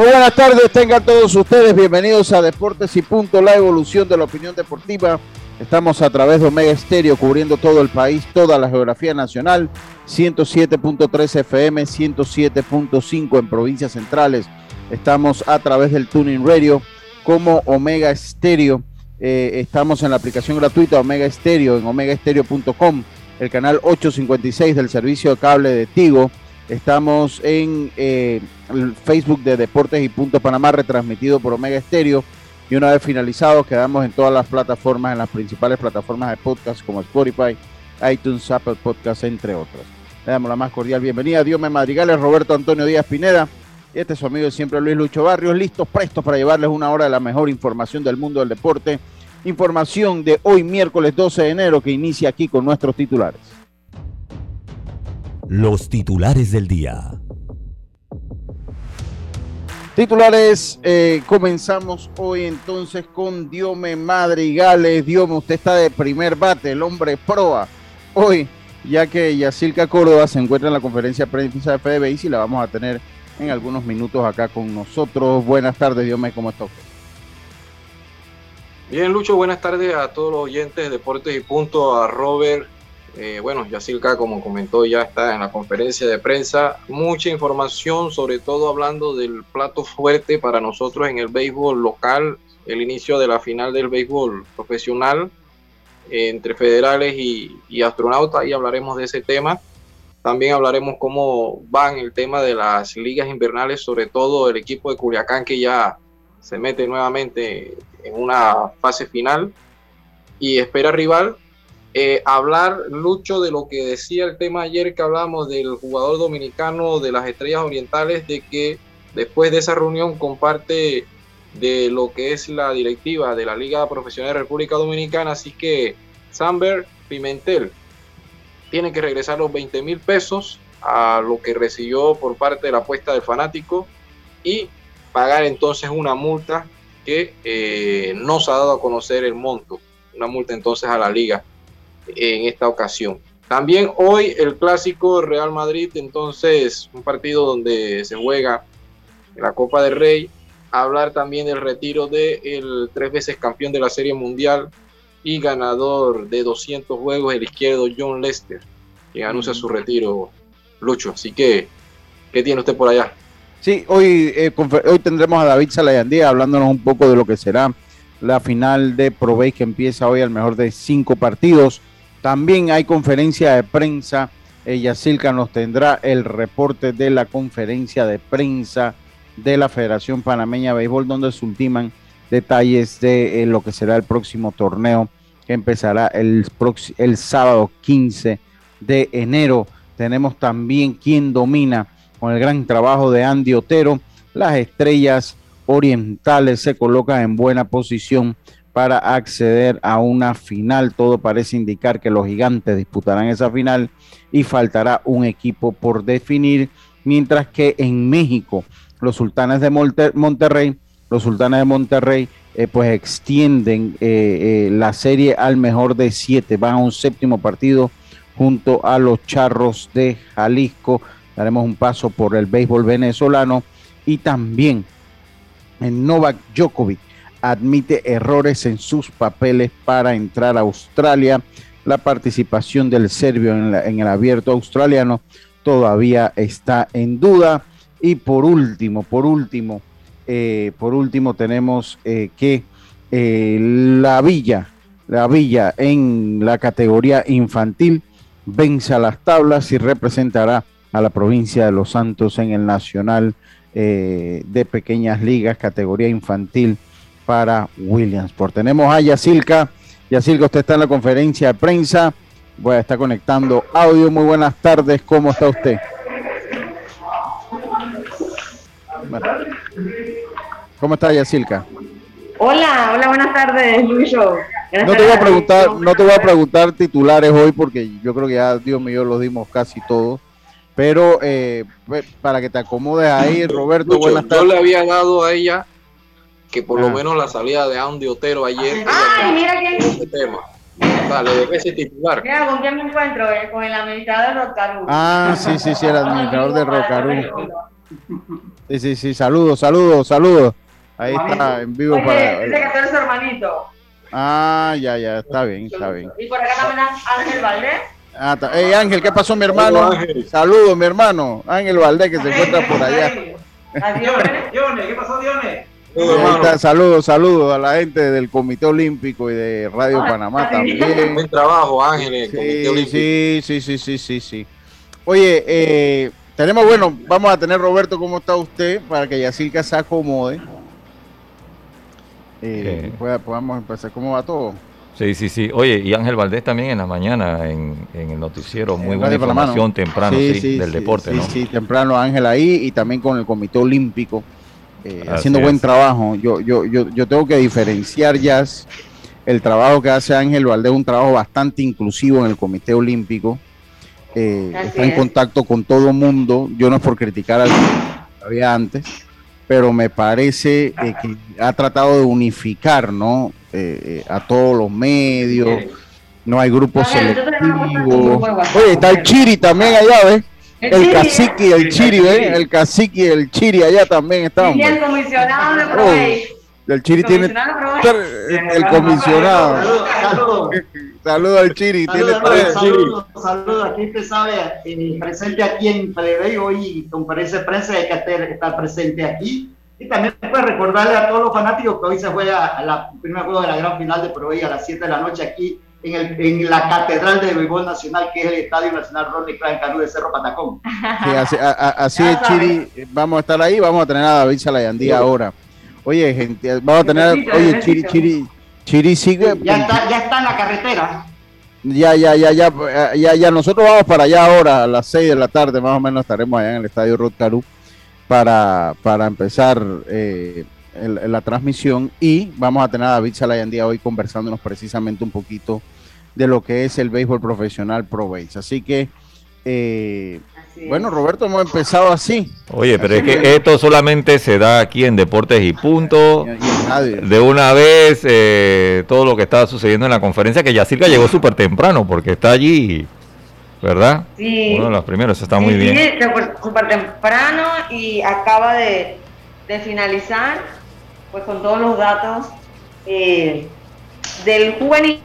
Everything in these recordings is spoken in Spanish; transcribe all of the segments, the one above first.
Muy buenas tardes, tengan todos ustedes bienvenidos a Deportes y Punto, la evolución de la opinión deportiva. Estamos a través de Omega Estéreo cubriendo todo el país, toda la geografía nacional, 107.3 FM, 107.5 en provincias centrales. Estamos a través del Tuning Radio como Omega Estéreo. Eh, estamos en la aplicación gratuita Omega Estéreo en omegaestereo.com, el canal 856 del servicio de cable de Tigo Estamos en eh, el Facebook de Deportes y Punto Panamá, retransmitido por Omega Estéreo. Y una vez finalizado, quedamos en todas las plataformas, en las principales plataformas de podcast como Spotify, iTunes, Apple Podcast, entre otras. Le damos la más cordial bienvenida. Dios me madrigales, Roberto Antonio Díaz Pineda. Y este es su amigo siempre, Luis Lucho Barrios, listos, prestos para llevarles una hora de la mejor información del mundo del deporte. Información de hoy, miércoles 12 de enero, que inicia aquí con nuestros titulares. Los titulares del día. Titulares, eh, comenzamos hoy entonces con Diome Madrigales. Diome, usted está de primer bate, el hombre proa. Hoy, ya que Yacilca Córdoba se encuentra en la conferencia prensa de FDB y si la vamos a tener en algunos minutos acá con nosotros. Buenas tardes, Diome, ¿cómo está usted? Bien, Lucho, buenas tardes a todos los oyentes de Deportes y Punto, a Robert, eh, bueno, Yacilca, como comentó, ya está en la conferencia de prensa. Mucha información, sobre todo hablando del plato fuerte para nosotros en el béisbol local, el inicio de la final del béisbol profesional eh, entre federales y, y, astronautas. Ahí hablaremos de ese tema. También hablaremos cómo van el tema de las ligas invernales, sobre todo el equipo de Culiacán que ya se mete nuevamente en una fase final y espera rival eh, hablar, Lucho, de lo que decía el tema ayer que hablamos del jugador dominicano de las Estrellas Orientales, de que después de esa reunión comparte de lo que es la directiva de la Liga Profesional de República Dominicana, así que Samber Pimentel tiene que regresar los 20 mil pesos a lo que recibió por parte de la apuesta del fanático y pagar entonces una multa que eh, no se ha dado a conocer el monto, una multa entonces a la liga en esta ocasión. También hoy el clásico Real Madrid, entonces un partido donde se juega la Copa del Rey. Hablar también del retiro del el tres veces campeón de la Serie Mundial y ganador de 200 juegos, el izquierdo John Lester, que anuncia su retiro, Lucho. Así que, ¿qué tiene usted por allá? Sí, hoy, eh, hoy tendremos a David Salayandía hablándonos un poco de lo que será la final de Pro que empieza hoy al mejor de cinco partidos. También hay conferencia de prensa. Ella Silca nos tendrá el reporte de la conferencia de prensa de la Federación Panameña de Béisbol, donde se ultiman detalles de eh, lo que será el próximo torneo que empezará el, el sábado 15 de enero. Tenemos también quien domina con el gran trabajo de Andy Otero, las estrellas orientales se colocan en buena posición para acceder a una final. Todo parece indicar que los gigantes disputarán esa final y faltará un equipo por definir, mientras que en México los sultanes de Monterrey, los sultanes de Monterrey eh, pues extienden eh, eh, la serie al mejor de siete, van a un séptimo partido junto a los charros de Jalisco. Daremos un paso por el béisbol venezolano y también en Novak Djokovic admite errores en sus papeles para entrar a Australia. La participación del serbio en, el abierto australiano todavía está en duda. Y por último, por último, eh, por último tenemos eh, que eh, la Villa, la Villa en la categoría infantil vence a las tablas y representará a la provincia de Los Santos en el Nacional de Pequeñas Ligas, categoría infantil para Williamsport. Tenemos a Yacilca. Yacilca, usted está en la conferencia de prensa. Voy a estar conectando audio. Muy buenas tardes. ¿Cómo está usted? ¿Cómo está Yacilca? Hola, hola, buenas tardes, Luis. No te voy a preguntar, no te voy a preguntar titulares hoy porque yo creo que ya Dios mío los dimos casi todos. Pero eh, para que te acomodes ahí, Roberto, buenas tardes. Yo le había dado a ella que por lo ah. menos la salida de Andy Otero ayer. ¡Ay, mira quién! Ese tema. Dale, de ese titular. Mira, ¿con quién me encuentro? Eh, con el administrador de Rocarú. Ah, sí, sí, sí, el administrador de Rocarú. Sí, sí, sí, saludos, saludos, saludos. Ahí está, en vivo Oye, para. Dice que su hermanito. Ah, ya, ya, está bien, está bien. Y por acá también Ángel Valdés. Ah, hey Ángel, ¿qué pasó mi hermano? Saludos, mi hermano. Ángel Valdés que se encuentra por allá. Adiós, Dione, ¿qué pasó, Dione? Saludos, saludos a la gente del Comité Olímpico y de Radio Panamá también. Buen trabajo, Ángel, sí, Sí, sí, sí, sí, sí. Oye, eh, tenemos, bueno, vamos a tener Roberto, ¿cómo está usted? Para que Yacirca se acomode. Eh, podamos empezar, ¿cómo va todo? Sí, sí, sí. Oye, y Ángel Valdés también en la mañana en, el noticiero, muy buena información temprano, sí, del deporte, ¿no? Sí, temprano Ángel ahí y también con el Comité Olímpico eh, haciendo buen trabajo. Yo, yo, yo, yo tengo que diferenciar ya el trabajo que hace Ángel Valdés, un trabajo bastante inclusivo en el Comité Olímpico. Eh, está en contacto con todo mundo. Yo no es por criticar al que había antes, pero me parece eh, que ha tratado de unificar ¿no? a todos los medios. No hay grupos selectivos. Oye, está el Chiri también allá, ¿ves? El, cacique y el chiri, ¿eh? El cacique y el chiri allá también estaban. Y el comisionado de Provey. el chiri tiene. El, comisionado. Saludos. Saludos al chiri. Saludos, Saludos, saludos. Aquí usted sabe, eh, presente aquí en Provey hoy, conferencia de prensa, hay que estar presente aquí. Y también pues recordarle a todos los fanáticos que hoy se juega la primer juego de la gran final de Provey a las 7 de la noche aquí en, el, en, la Catedral de Béisbol Nacional, que es el Estadio Nacional Ronnie Clark Canú de Cerro Patacón. Sí, así, es, Chiri. Vamos a estar ahí, vamos a tener a David Salayandía ahora. Oye, gente, vamos a tener. Oye, Chiri, Chiri, Chiri sigue. Ya está, ya está en la carretera. Ya, ya, ya, ya, ya, ya. Nosotros vamos para allá ahora, a las 6 de la tarde, más o menos estaremos allá en el Estadio Rod para, para empezar. Eh, la transmisión y vamos a tener a David Salayandía hoy conversándonos precisamente un poquito de lo que es el béisbol profesional Pro Base. Así que, eh, bueno, Roberto, hemos empezado así. Oye, pero es que esto solamente se da aquí en Deportes y Punto. de una vez, eh, todo lo que estaba sucediendo en la conferencia, que Yacirca llegó súper temprano porque está allí. ¿Verdad? Sí. Uno de los primeros, está muy bien. Sí, súper temprano y acaba de, de finalizar pues con todos los datos eh, del juvenil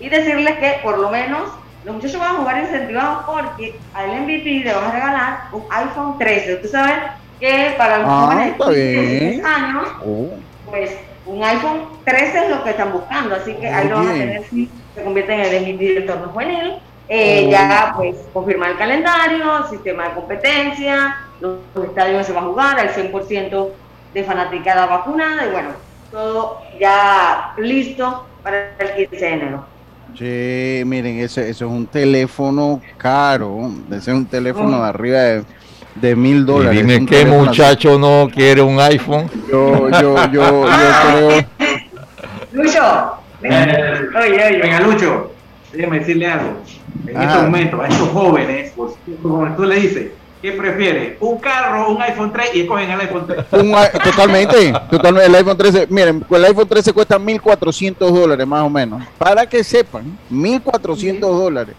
y decirles que por lo menos los muchachos van a jugar incentivados porque al MVP le van a regalar un iPhone 13. Ustedes saben que para los ah, jóvenes de 16 años, oh. pues un iPhone 13 es lo que están buscando, así que ahí lo van a tener si se convierte en el MVP del torneo juvenil. Eh, oh. Ya pues confirmar el calendario, sistema de competencia, los, los estadios se van a jugar al 100% de fanaticada vacunada y bueno, todo ya listo para el 15 de enero. Sí, miren, ese, eso es un teléfono caro, ese es un teléfono de arriba de de mil dólares. dime qué muchacho no quiere un iPhone. Yo, yo, yo, yo creo. Lucho, venga, oye, oye. Venga, Lucho, déjame decirle algo. En este momento, a estos jóvenes, como tú le dices, ¿Qué prefiere? ¿Un carro, un iPhone 3 y escogen el iPhone 3? totalmente, totalmente. El iPhone 13, miren, el iPhone 13 cuesta 1.400 dólares más o menos. Para que sepan, 1.400 dólares.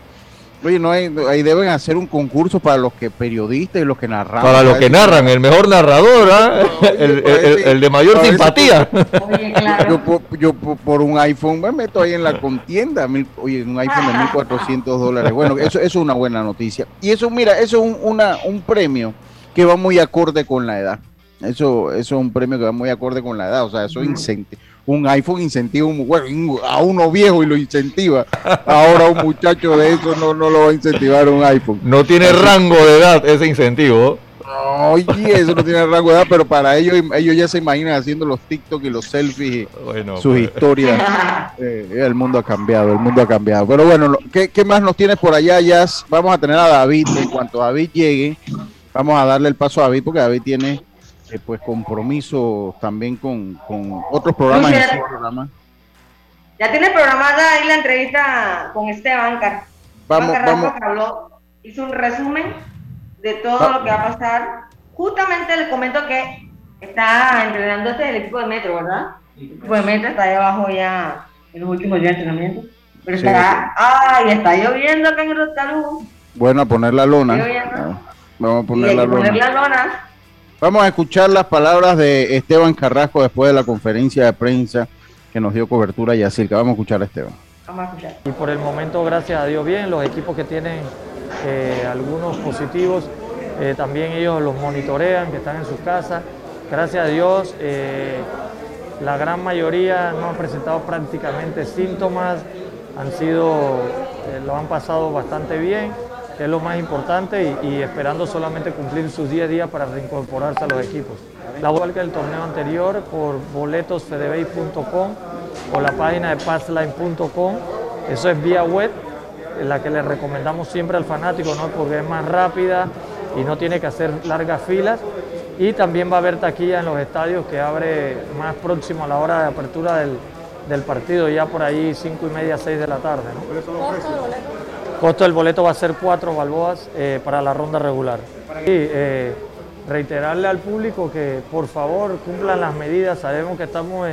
Oye, no hay, ahí deben hacer un concurso para los que periodistas y los que narran. Para los que narran, el mejor narrador, ¿ah? el, de mayor simpatía. Yo, por, un iPhone me meto ahí en la contienda. oye, un iPhone de 1.400 dólares. Bueno, eso, eso es una buena noticia. Y eso, mira, eso es un, una, un premio que va muy acorde con la edad. Eso, eso es un premio que va muy acorde con la edad. O sea, eso incentiva un iPhone incentiva bueno, a uno viejo y lo incentiva. Ahora un muchacho de eso no, no lo va a incentivar un iPhone. No tiene rango de edad ese incentivo. Oye, eso no tiene rango de edad, pero para ellos, ellos ya se imaginan haciendo los TikTok y los selfies, sus pues. historias. Eh, el mundo ha cambiado, el mundo ha cambiado. Pero bueno, ¿qué, ¿qué, más nos tienes por allá, Jazz? Vamos a tener a David. En cuanto David llegue, vamos a darle el paso a David, porque David tiene eh, pues compromiso también con, otros programas. Ya tiene programada ahí la entrevista con Esteban Car Vamos, vamos. hizo un resumen de todo lo que va a pasar. Justamente le comento que está entrenando este el equipo de Metro, ¿verdad? El equipo de Metro está ahí abajo ya en los últimos días de entrenamiento. Pero está, ay, está lloviendo acá en el Bueno, a poner la lona. Ah, vamos a poner, la, poner la lona. Vamos a escuchar las palabras de Esteban Carrasco después de la conferencia de prensa que nos dio cobertura y así que vamos a escuchar a Esteban. Vamos a escuchar. Y por el momento, gracias a Dios, bien, los equipos que tienen eh, algunos positivos, eh, también ellos los monitorean, que están en sus casas. Gracias a Dios, eh, la gran mayoría no han presentado prácticamente síntomas, han sido, lo han pasado bastante bien que es lo más importante, y, esperando solamente cumplir sus 10 días para reincorporarse a los equipos. La vuelta del torneo anterior por boletosfedebay.com o la página de passline.com, eso es vía web, la que le recomendamos siempre al fanático, ¿no? porque es más rápida y no tiene que hacer largas filas. Y también va a haber taquilla en los estadios que abre más próximo a la hora de apertura del, del partido, ya por ahí 5 y media, 6 de la tarde. ¿no? Costo del boleto va a ser cuatro balboas eh, para la ronda regular. Y eh, reiterarle al público que por favor cumplan las medidas. Sabemos que estamos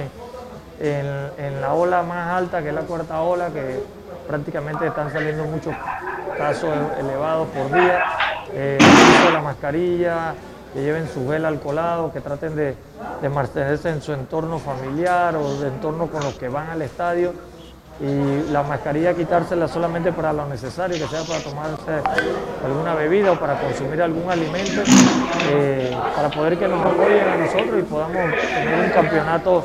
en, la ola más alta, que es la cuarta ola, que prácticamente están saliendo muchos casos elevados por día. Eh, la mascarilla, que lleven su gel alcoholado, que traten de, de mantenerse en su entorno familiar o de entorno con los que van al estadio y la mascarilla quitársela solamente para lo necesario, que sea para tomarse alguna bebida o para consumir algún alimento, eh, para poder que nos apoyen a nosotros y podamos tener un campeonato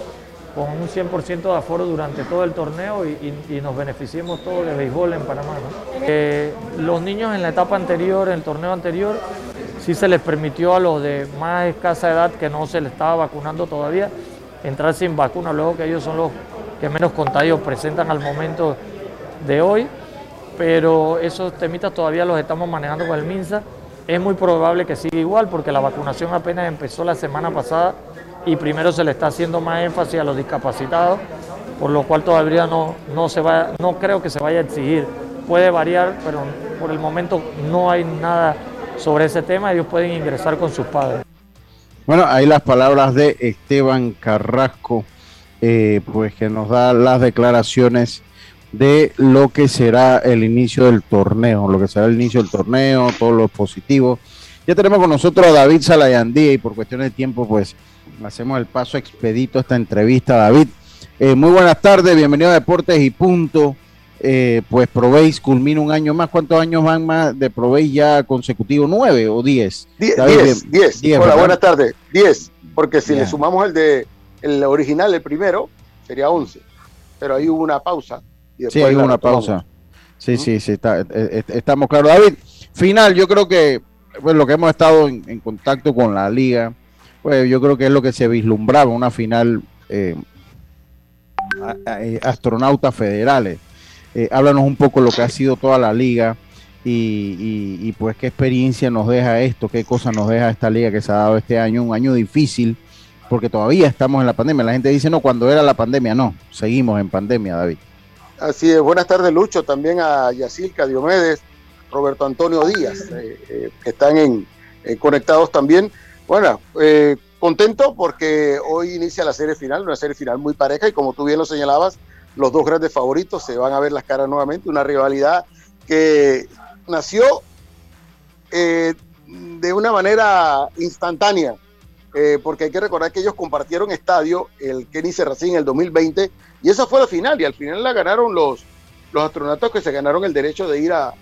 con un 100% de aforo durante todo el torneo y, nos beneficiemos todos de béisbol en Panamá. Eh, los niños en la etapa anterior, en el torneo anterior, sí se les permitió a los de más escasa edad que no se les estaba vacunando todavía entrar sin vacuna, luego que ellos son los que menos contagios presentan al momento de hoy, pero esos temitas todavía los estamos manejando con el MINSA. Es muy probable que siga igual porque la vacunación apenas empezó la semana pasada y primero se le está haciendo más énfasis a los discapacitados, por lo cual todavía no, no, se va, no creo que se vaya a exigir. Puede variar, pero por el momento no hay nada sobre ese tema, ellos pueden ingresar con sus padres. Bueno, ahí las palabras de Esteban Carrasco. Eh, pues que nos da las declaraciones de lo que será el inicio del torneo, lo que será el inicio del torneo, todo lo positivo. Ya tenemos con nosotros a David Salayandía y por cuestiones de tiempo, pues hacemos el paso expedito a esta entrevista. David, eh, muy buenas tardes, bienvenido a Deportes y Punto. Eh, pues Proveis culmina un año más. ¿Cuántos años van más de Proveis ya consecutivo? ¿Nueve o diez? Diez, diez, Hola, buenas tardes. Diez, porque si le sumamos el de el original, el primero, sería 11. Pero ahí hubo una pausa. Y sí, hay una pausa. Sí, sí, sí, está, eh, eh, estamos claros. David, final, yo creo que pues, lo que hemos estado en, contacto con la liga, pues yo creo que es lo que se vislumbraba, una final eh, astronautas federales. háblanos un poco lo que ha sido toda la liga y, y, pues qué experiencia nos deja esto, qué cosa nos deja esta liga que se ha dado este año, un año difícil, porque todavía estamos en la pandemia. La gente dice, no, cuando era la pandemia, no, seguimos en pandemia, David. Así es, buenas tardes Lucho, también a Yacilca Diomedes, Roberto Antonio Díaz, eh, eh, que están en, eh, conectados también. Bueno, contento porque hoy inicia la serie final, una serie final muy pareja y como tú bien lo señalabas, los dos grandes favoritos se van a ver las caras nuevamente, una rivalidad que nació eh, de una manera instantánea, eh, porque hay que recordar que ellos compartieron estadio, el Kenny Serracín en el 2020, y esa fue la final, y al final la ganaron los, los astronautas que se ganaron el derecho de ir a,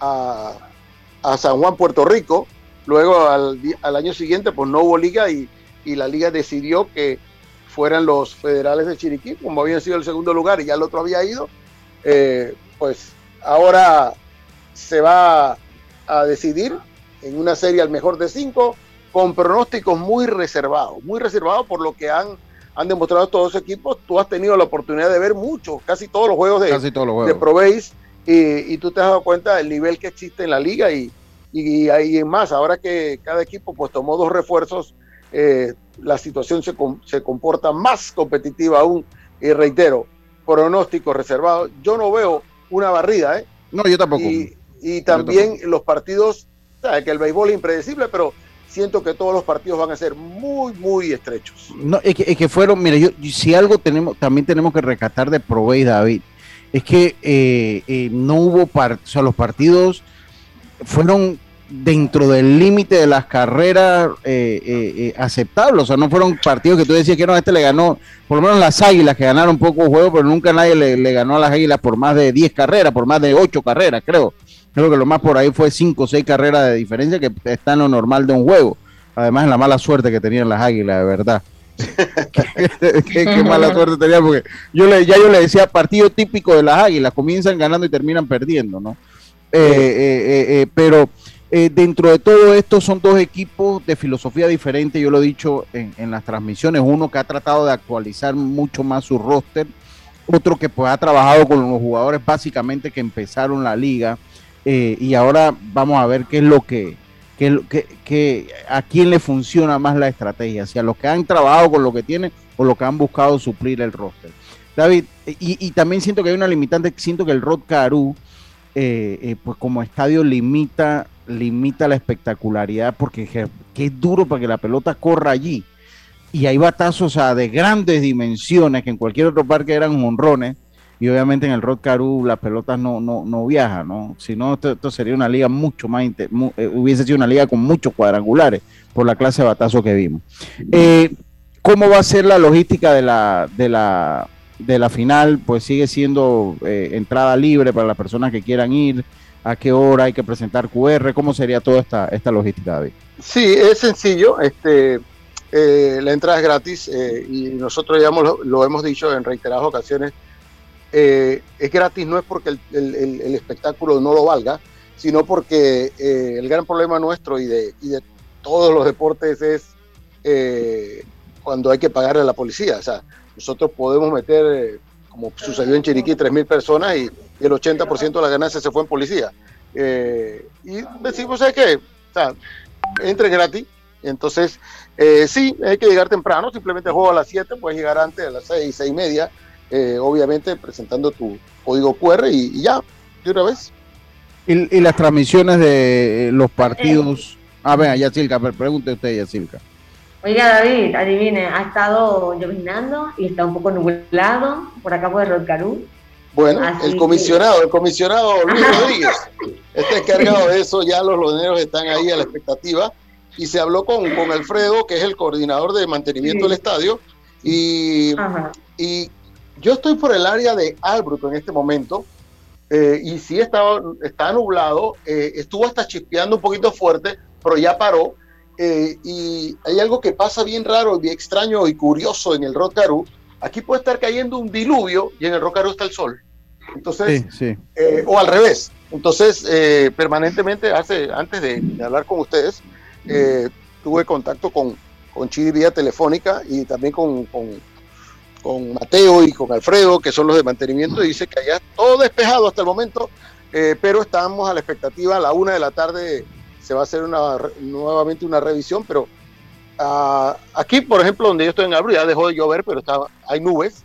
a, San Juan, Puerto Rico. Luego al, al, año siguiente, pues no hubo liga y, y la liga decidió que fueran los federales de Chiriquí, como habían sido el segundo lugar y ya el otro había ido, eh, pues ahora se va a decidir en una serie al mejor de cinco con pronósticos muy reservados, muy reservados por lo que han, han demostrado todos los equipos. Tú has tenido la oportunidad de ver muchos, casi todos los juegos de, casi de y, y, tú te has dado cuenta del nivel que existe en la liga y, y, y, más, ahora que cada equipo pues tomó dos refuerzos, eh, la situación se, se comporta más competitiva aún y reitero, pronóstico reservado. Yo no veo una barrida, ¿eh? No, yo tampoco. Y, también los partidos, que el béisbol es impredecible, pero siento que todos los partidos van a ser muy, muy estrechos. No, es que, fueron, mira, yo, si algo tenemos, también tenemos que rescatar de Provey, David, es que eh, eh, no hubo, o sea, los partidos fueron dentro del límite de las carreras eh, eh, eh, aceptables. O sea, no fueron partidos que tú decías que no, este le ganó, por lo menos las águilas que ganaron pocos juegos, pero nunca nadie le, ganó a las águilas por más de 10 carreras, por más de 8 carreras, creo. Creo que lo más por ahí fue 5 o 6 carreras de diferencia, que está en lo normal de un juego. Además, en la mala suerte que tenían las águilas, de verdad. qué, mala suerte tenían, porque yo le, ya yo le decía, partido típico de las águilas, comienzan ganando y terminan perdiendo, ¿no? pero eh, dentro de todo esto son dos equipos de filosofía diferente, yo lo he dicho en, las transmisiones, uno que ha tratado de actualizar mucho más su roster, otro que pues ha trabajado con los jugadores básicamente que empezaron la liga eh, y ahora vamos a ver qué es lo que, que, a quién le funciona más la estrategia, si a los que han trabajado con lo que tienen o los que han buscado suplir el roster. David, y, también siento que hay una limitante, siento que el Rod Caru, eh, pues como estadio limita limita la espectacularidad porque es duro para que la pelota corra allí. Y hay batazos de grandes dimensiones que en cualquier otro parque eran honrones. Y obviamente en el Rod Caru las pelotas no, no, no viajan, ¿no? Si no, esto, sería una liga mucho más, eh, hubiese sido una liga con muchos cuadrangulares por la clase de batazo que vimos. Eh, ¿Cómo va a ser la logística de la, de la, de la final? Pues sigue siendo eh, entrada libre para las personas que quieran ir a qué hora hay que presentar QR, cómo sería toda esta, esta logística, David. Sí, es sencillo, este, eh, la entrada es gratis y nosotros ya lo, hemos dicho en reiteradas ocasiones, eh, es gratis no es porque el, espectáculo no lo valga, sino porque el gran problema nuestro y de, todos los deportes es cuando hay que pagarle a la policía. O sea, nosotros podemos meter, como sucedió en Chiriquí, 3.000 personas y el 80% de la ganancia se fue en policía. Eh, y decimos. O sea, entre gratis. Entonces, eh, sí, hay que llegar temprano, simplemente juego a las 7, puedes llegar antes, a las 6, 6 y media, eh, obviamente presentando tu código QR y, ya, de una vez. ¿Y, las transmisiones de los partidos? A ver, Yacilca, pregunte usted, Yacilca. Oiga, David, adivine, ha estado lloviznando y está un poco nublado por acá por el Rodcarú. Bueno, el comisionado, el comisionado Luis Rodríguez está encargado de eso, ya los loneros están ahí a la expectativa y se habló con, con Alfredo, que es el coordinador de mantenimiento del estadio, y, y, yo estoy por el área de Albrook en este momento, eh, y sí está, está nublado, eh, estuvo hasta chispeando un poquito fuerte, pero ya paró, eh, y hay algo que pasa bien raro, bien extraño y curioso en el Rotarú, Aquí puede estar cayendo un diluvio y en el Rocaru está el sol. Entonces, eh, o al revés. Entonces, eh, permanentemente, hace, antes de, hablar con ustedes, eh, tuve contacto con, con Chidi vía telefónica y también con, con, Mateo y con Alfredo, que son los de mantenimiento, y dice que allá todo despejado hasta el momento. eh, pero estamos a la expectativa, a la una de la tarde se va a hacer una, nuevamente una revisión, pero uh, aquí, por ejemplo, donde yo estoy en Abril, ya dejó de llover, pero está, hay nubes,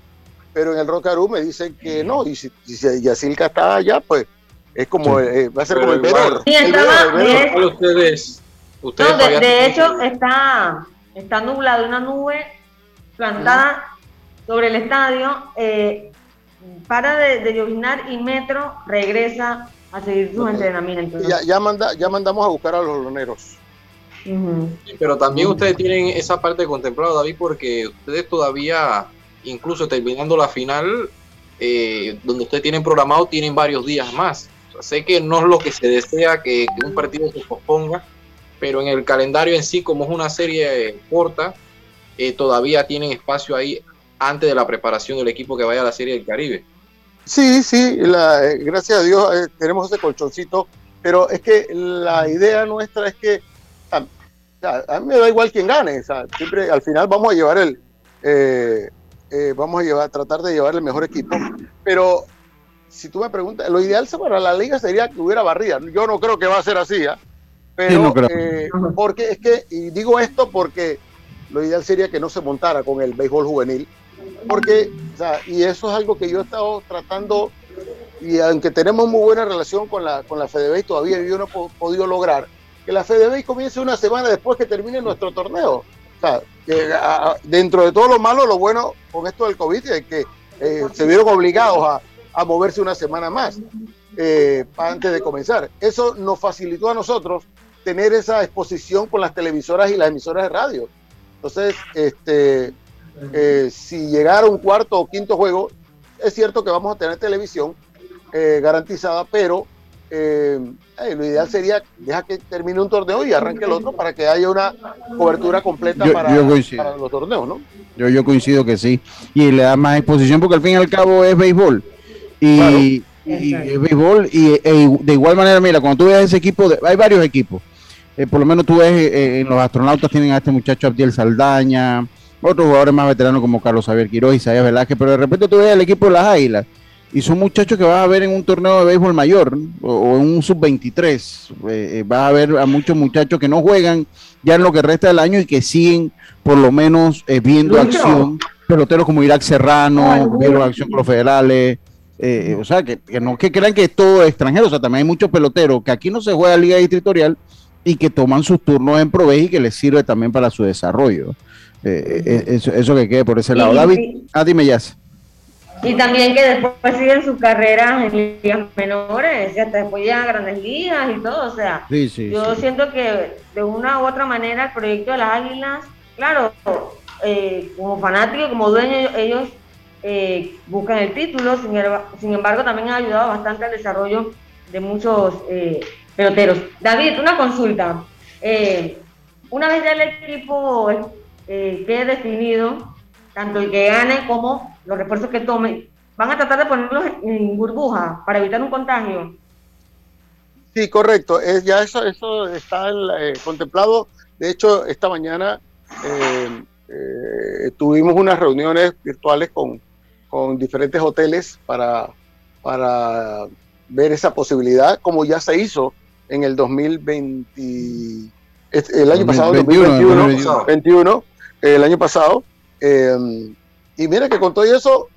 pero en el Rocarú me dicen que no, y si, si Yacilca está allá, pues es como, eh, va a ser como el verano. Sí, estaba, de, ustedes, ustedes no, de, de hecho, está, está nublado, una nube plantada sobre el estadio, eh, para de, de, lloviznar y Metro regresa a seguir sus entrenamientos. Ya, ya, manda, ya mandamos a buscar a los loneros. pero también ustedes tienen esa parte contemplada, David, porque ustedes todavía, incluso terminando la final, eh, donde ustedes tienen programado, tienen varios días más. sé que no es lo que se desea que, un partido se posponga, pero en el calendario en sí, como es una serie corta, eh, todavía tienen espacio ahí antes de la preparación del equipo que vaya a la Serie del Caribe. Sí, sí, la, eh, gracias a Dios eh, tenemos ese colchoncito, pero es que la idea nuestra es que a, mí me da igual quién gane, siempre al final vamos a llevar el, eh, vamos a llevar, tratar de llevar el mejor equipo, pero si tú me preguntas, lo ideal para la liga sería que hubiera barrida. Yo no creo que va a ser así, ¿ah? pero porque es que, y digo esto porque lo ideal sería que no se montara con el béisbol juvenil, porque, o sea, y eso es algo que yo he estado tratando, y aunque tenemos muy buena relación con la, con la todavía yo no he podido lograr que la FedeBay comience una semana después que termine nuestro torneo. O sea, que dentro de todo lo malo, lo bueno con esto del COVID es que eh, se vieron obligados a, a, moverse una semana más eh, antes de comenzar. Eso nos facilitó a nosotros tener esa exposición con las televisoras y las emisoras de radio. Entonces, este, eh, si llegara un cuarto o quinto juego, es cierto que vamos a tener televisión eh, garantizada, pero eh, lo ideal sería deja que termine un torneo y arranque el otro para que haya una cobertura completa para, los torneos, ¿no? Yo, yo coincido que sí. Y le da más exposición porque al fin y al cabo es béisbol. Y, béisbol y e de igual manera, mira, cuando tú ves ese equipo, hay varios equipos. por lo menos tú ves en los astronautas tienen a este muchacho Abdiel Saldaña, otros jugadores más veteranos como Carlos Javier Quiroz, Isaías Velázquez, pero de repente tú ves el equipo de las Águilas y son muchachos que vas a ver en un torneo de béisbol mayor o, en un sub-23. Eh, eh, vas a ver a muchos muchachos que no juegan ya en lo que resta del año y que siguen por lo menos eh, viendo acción. Peloteros como Irak Serrano, viendo acción con los federales. o sea, que, no que crean que es todo extranjero. O sea, también hay muchos peloteros que aquí no se juega Liga Distritorial y que toman sus turnos en Provej y que les sirve también para su desarrollo. Eh, eh, eso, eso, que quede por ese lado. David, ah, dime ya. Y también que después siguen sus carreras en ligas menores, y hasta después llegan a grandes ligas y todo. O sea, yo siento que de una u otra manera el proyecto de las Águilas, claro, eh, como fanático, como dueño, ellos buscan el título, sin, embargo también ha ayudado bastante al desarrollo de muchos peloteros. David, una consulta. una vez ya el equipo eh, quede definido, tanto el que gane como los refuerzos que tome, van a tratar de ponerlos en burbuja para evitar un contagio. Sí, correcto. Es, ya eso, eso está eh, contemplado. De hecho, esta mañana eh, eh, tuvimos unas reuniones virtuales con, con diferentes hoteles para, para ver esa posibilidad, como ya se hizo en el 2020, el año pasado, 2021, 2021 el año pasado. Eh, y mira que con todo eso,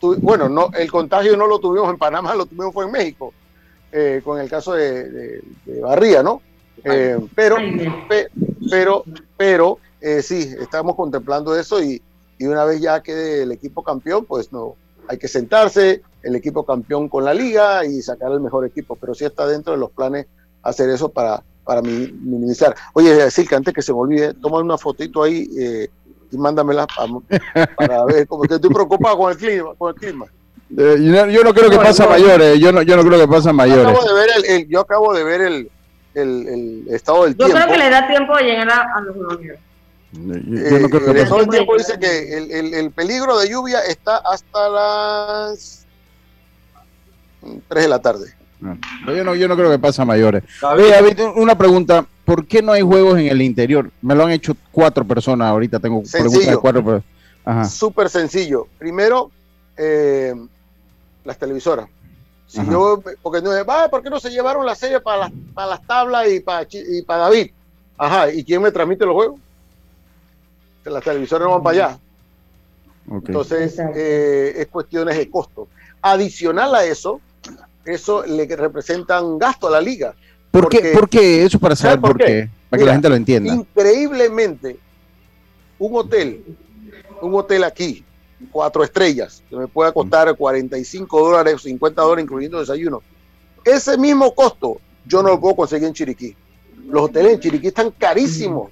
bueno, no, el contagio no lo tuvimos en Panamá, lo tuvimos fue en México, eh, con el caso de, Barría, ¿no? Eh, pero, pero, pero, sí, estamos contemplando eso y, y, una vez ya quede el equipo campeón, pues no, hay que sentarse, el equipo campeón con la liga y sacar el mejor equipo, pero sí está dentro de los planes hacer eso para para minimizar. Oye, decir que antes que se me olvide, toma una fotito ahí eh, y mándamela para, para ver, como que estoy preocupado con el clima. Con el clima. Eh, yo, no, creo que pasa mayores, yo no, yo no creo que pasa mayores. Yo acabo de ver el, yo acabo de ver el, el, estado del tiempo. Yo creo que le da tiempo de llegar a, los globos. Yo, no creo que el estado del tiempo dice que el, el, peligro de lluvia está hasta las 3 de la tarde. Yo no, yo no creo que pasa mayores. una pregunta. ¿Por qué no hay juegos en el interior? Me lo han hecho cuatro personas ahorita. Tengo preguntas de cuatro personas. Súper sencillo. Primero, eh, las televisoras. Si yo, porque no va, ¿por qué no se llevaron la serie para las, para las tablas y para, y para David? Ajá, ¿y quién me transmite los juegos? Las televisoras no van para allá. Entonces, eh, es cuestiones de costo. Adicional a eso, eso le representa un gasto a la liga. ¿Por, qué? ¿Por qué? Eso para saber por, qué? Para que la gente lo entienda. Increíblemente, un hotel, un hotel aquí, cuatro estrellas, que me puede costar 45 dólares, 50 dólares, incluyendo desayuno. Ese mismo costo yo no lo puedo conseguir en Chiriquí. Los hoteles en Chiriquí están carísimos.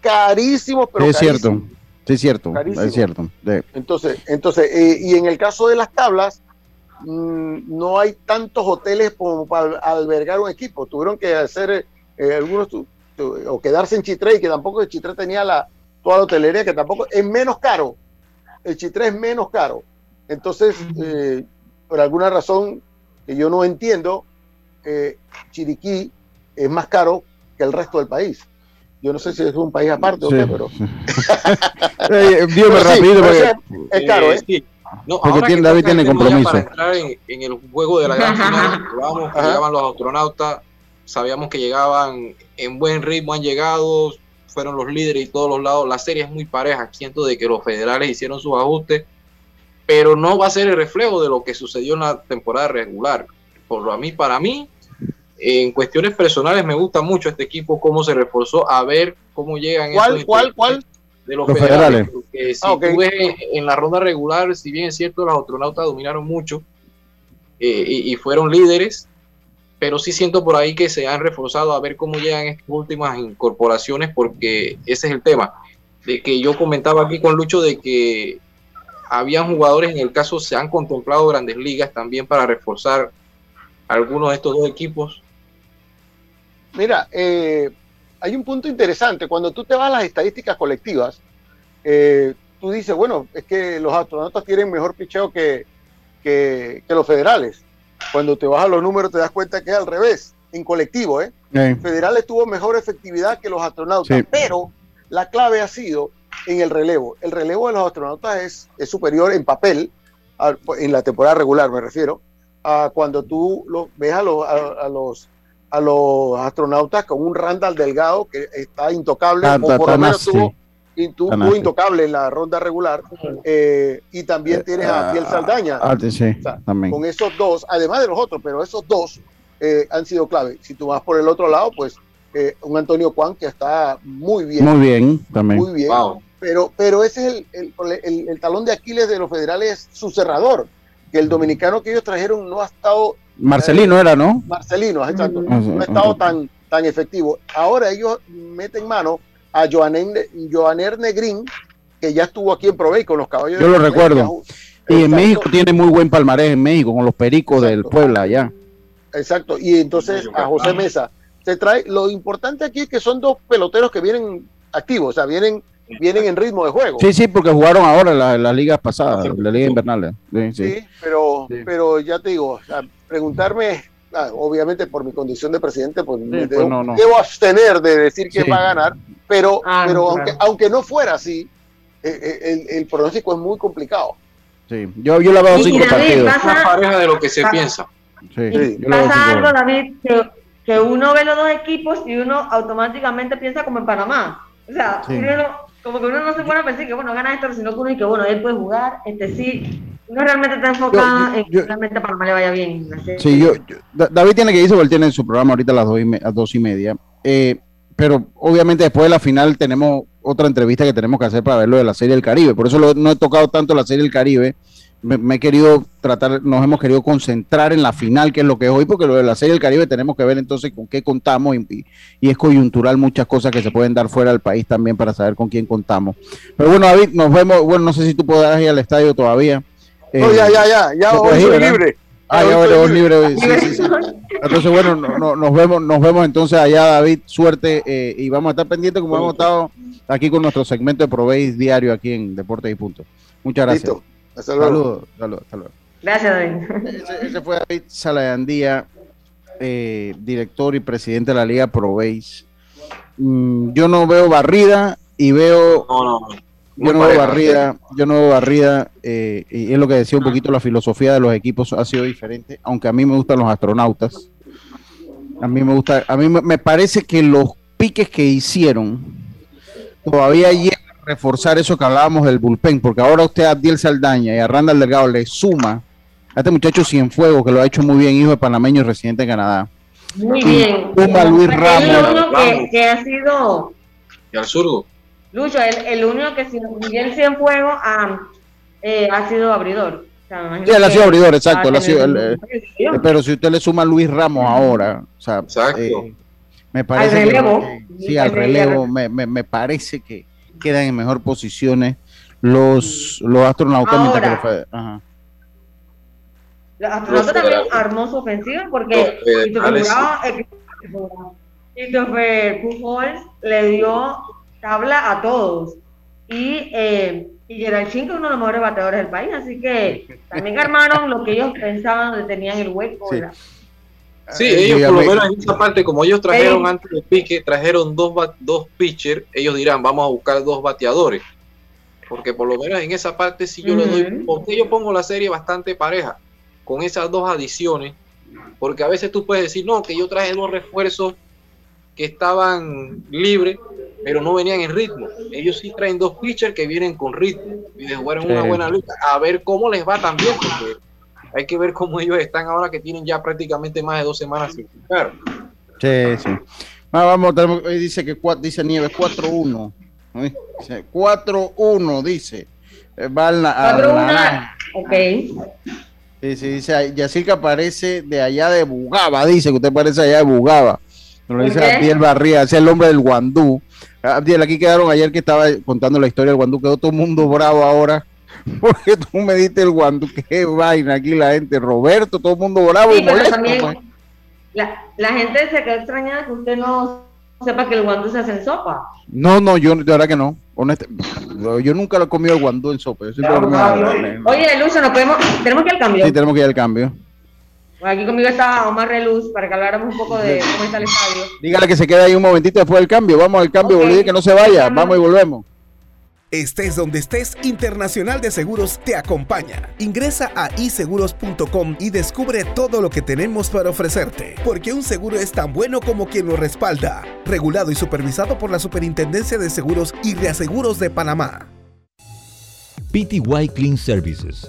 Carísimos, pero es cierto. Sí, es cierto. Es cierto. Entonces, entonces eh, y en el caso de las tablas, no hay tantos hoteles como para albergar un equipo. Tuvieron que hacer eh, algunos o quedarse en Chitré, que tampoco Chitré tenía la, toda la hotelería, que tampoco es menos caro el Chitré es menos caro. Entonces, eh, por alguna razón que yo no entiendo, eh, Chiriquí es más caro que el resto del país. Yo no sé si es un país aparte o qué, pero. Dígame rápido, porque... es, caro, ¿eh? No, porque tiene, David tiene compromiso. Para entrar en, en, el juego de la gran final, vamos, llegaban los astronautas, sabíamos que llegaban en buen ritmo, han llegado, fueron los líderes y todos los lados. La serie es muy pareja, siento de que los federales hicieron sus ajustes, pero no va a ser el reflejo de lo que sucedió en la temporada regular. Por a mí, para mí, en cuestiones personales me gusta mucho este equipo, cómo se reforzó, a ver cómo llegan. ¿Cuál, cuál, cuál? De los, federales. si ah, tú ves en la ronda regular, si bien es cierto, los astronautas dominaron mucho eh, y fueron líderes, pero sí siento por ahí que se han reforzado a ver cómo llegan estas últimas incorporaciones, porque ese es el tema. De que yo comentaba aquí con Lucho de que habían jugadores, en el caso se han contemplado grandes ligas también para reforzar algunos de estos dos equipos. Mira, eh, hay un punto interesante. Cuando tú te vas a las estadísticas colectivas, eh, tú dices, bueno, es que los astronautas tienen mejor picheo que, que los federales cuando te vas a los números te das cuenta que es al revés, en colectivo, ¿eh? Federales tuvo mejor efectividad que los astronautas, pero la clave ha sido en el relevo. El relevo de los astronautas es, es superior en papel, en la temporada regular me refiero, a cuando tú lo, ves a los, a, los a los astronautas con un Randall Delgado que está intocable, o por lo menos tuvo, intocable en la ronda regular. Eh, y también tienes a Piel Saldaña. Ah, sí, con esos dos, además de los otros, pero esos dos eh, han sido clave. Si tú vas por el otro lado, pues eh, un Antonio Juan que está muy bien. Muy bien, también. Muy bien. Pero, pero ese es el, el, el, talón de Aquiles de los federales, su cerrador. Que el dominicano que ellos trajeron no ha estado. Marcelino era, ¿no? Marcelino, exacto. No ha estado tan, tan efectivo. Ahora ellos meten mano a Joaner Negrín, que ya estuvo aquí en Provey con los caballos. Yo lo recuerdo. Y en México tiene muy buen palmarés en México con los pericos del Puebla allá. Exacto. Y entonces a José Mesa se trae. Lo importante aquí es que son dos peloteros que vienen activos, o sea, vienen vienen en ritmo de juego. Sí, sí, porque jugaron ahora las la ligas pasadas, la liga invernal. Sí, pero, pero ya te digo, preguntarme Ah, obviamente por mi condición de presidente, pues, me pues debo, abstener de decir quién va a ganar, pero, ah, pero aunque, aunque no fuera así, eh, eh, el, pronóstico es muy complicado. Sí, yo, yo la veo cinco partidos. Pasa, pareja de lo que se piensa. Sí, pasa algo, David, que, que, uno ve los dos equipos y uno automáticamente piensa como en Panamá. O sea, como que uno no se pone a pensar que, bueno, gana esto, sino que uno y que, bueno, él puede jugar, este sí, no realmente está enfocada en que realmente Panamá le vaya bien. Sí, yo, David tiene que irse porque él tiene su programa ahorita a las dos y, a dos y media. Eh, pero obviamente después de la final tenemos otra entrevista que tenemos que hacer para ver lo de la Serie del Caribe. Por eso no he tocado tanto la Serie del Caribe. Me, he querido tratar, nos hemos querido concentrar en la final, que es lo que es hoy, porque lo de la Serie del Caribe tenemos que ver entonces con qué contamos y, y, es coyuntural muchas cosas que se pueden dar fuera del país también para saber con quién contamos. Pero bueno, David, nos vemos. Bueno, no sé si tú podrás ir al estadio todavía. Eh, ya, ya, ya, ya hoy soy libre. Ah, ya veremos libre. Sí, sí, entonces, bueno, nos vemos, nos vemos entonces allá, David. Suerte eh, y vamos a estar pendientes como hemos estado aquí con nuestro segmento de Proveis diario aquí en Deportes y Punto. Muchas gracias. Saludos. Saludos, Gracias, David. Ese, fue David Salayandía, eh, director y presidente de la Liga Proveis. Mm, yo no veo barrida y veo. No, no yo no veo barrida, yo no veo barrida, eh, y es lo que decía un poquito, la filosofía de los equipos ha sido diferente, aunque a mí me gustan los astronautas. A mí me gusta, a mí me parece que los piques que hicieron todavía llega a reforzar eso que hablábamos del bullpen, porque ahora usted a Diel Saldaña y a Randall Delgado le suma a este muchacho Cienfuegos, que lo ha hecho muy bien, hijo de panameño residente en Canadá. Muy bien. Suma Luis Ramos. que, que ha sido... Y al. Lucho, el, el único que sin Miguel Cienfuegos ha, eh, ha sido abridor. sí, él ha sido abridor, exacto. Ha sido, el, eh, pero si usted le suma a Luis Ramos ahora, o sea, eh, me parece al relevo, que, sí, al relevo, me, me, me, parece que quedan en mejor posiciones los, los astronautas. Ahora, que ajá. Los astronautas también armó su ofensiva porque Christopher Pujols le dio tabla a todos. Y, eh, y Gerald Chin, que es uno de los mejores bateadores del país. Así que también armaron lo que ellos pensaban donde tenían el hueco. Sí. Sí, ellos por lo menos en esa parte, como ellos trajeron antes de pique, trajeron dos, dos pitchers, ellos dirán, vamos a buscar dos bateadores. Porque por lo menos en esa parte, si yo le doy, porque yo pongo la serie bastante pareja, con esas dos adiciones, porque a veces tú puedes decir, no, que yo traje dos refuerzos que estaban libres, pero no venían en ritmo. Ellos sí traen dos pitchers que vienen con ritmo y de jugar en una buena lucha. A ver cómo les va también, porque hay que ver cómo ellos están ahora que tienen ya prácticamente más de dos semanas sin jugar. Sí, sí. Ah, vamos, tenemos, dice que dice Nieves 4-1. 4-1, dice. Eh, va Ok. Sí, sí, dice Yacirca aparece de allá de Bugaba, dice que usted parece allá de Bugaba. Lo dice Abdiel Barría, es el hombre del Guandú. Abdiel, aquí quedaron ayer que estaba contando la historia del Guandú, quedó todo el mundo bravo ahora. Porque tú me diste el Guandú, qué vaina aquí la gente. Roberto, todo el mundo bravo y molesto. También, la, la, gente se quedó extrañada que usted no sepa que el guandú se hace en sopa. No, no, yo de verdad que no. Honest, yo nunca lo he comido el guandú en sopa. Yo siempre Oye, Lucho, ¿nos podemos, tenemos que ir al cambio. Sí, tenemos que ir al cambio. Bueno, aquí conmigo está Omar Reluz para que habláramos un poco de cómo está el estadio. Dígale que se quede ahí un momentito después del cambio. Vamos al cambio, okay. que no se vaya. Vamos y volvemos. Estés donde estés, Internacional de Seguros te acompaña. Ingresa a iseguros.com y descubre todo lo que tenemos para ofrecerte, porque un seguro es tan bueno como quien lo respalda. Regulado y supervisado por la Superintendencia de Seguros y Reaseguros de Panamá. PTY Clean Services,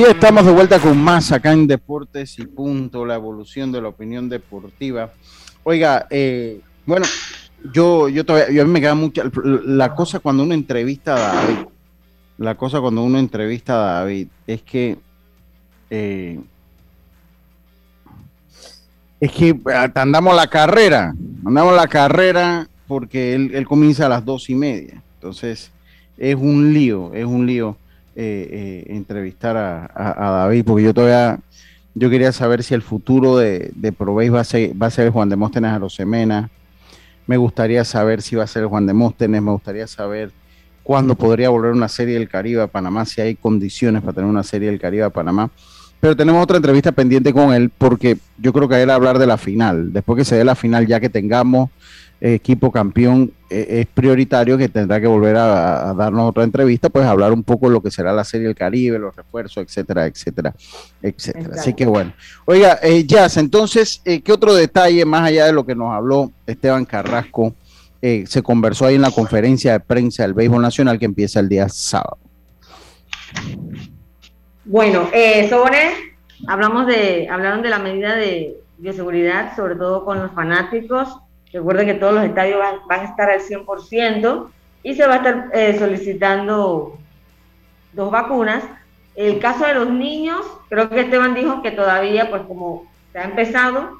Y estamos de vuelta con más acá en Deportes y Punto, la evolución de la opinión deportiva. Oiga, eh, bueno, yo, yo todavía, yo a mí me queda mucha, la cosa cuando uno entrevista a David, la cosa cuando uno entrevista a David es que, eh, es que ah, andamos la carrera, andamos la carrera porque él, él comienza a las dos y media, entonces es un lío, es un lío. Eh, eh, entrevistar a, David, porque yo todavía, Yo quería saber si el futuro de, de va a ser, va a ser Juan Demóstenes Arosemena. Me gustaría saber si va a ser Juan Demóstenes. Me gustaría saber cuándo podría volver una serie del Caribe a Panamá, si hay condiciones para tener una serie del Caribe a Panamá. Pero tenemos otra entrevista pendiente con él porque yo creo que él hablar de la final. Después que se dé la final, ya que tengamos equipo campeón, es prioritario que tendrá que volver a, darnos otra entrevista, pues hablar un poco de lo que será la Serie del Caribe, los refuerzos, etcétera, etcétera, etcétera. Así que bueno. Oiga, eh, Jazz, entonces, eh, ¿qué otro detalle, más allá de lo que nos habló Esteban Carrasco, eh, se conversó ahí en la conferencia de prensa del Béisbol Nacional que empieza el día sábado? Bueno, sobre, hablamos de, hablaron de la medida de bioseguridad, sobre todo con los fanáticos, Recuerden que todos los estadios van, a estar al 100% y se va a estar eh, solicitando dos vacunas. El caso de los niños, creo que Esteban dijo que todavía, pues como se ha empezado,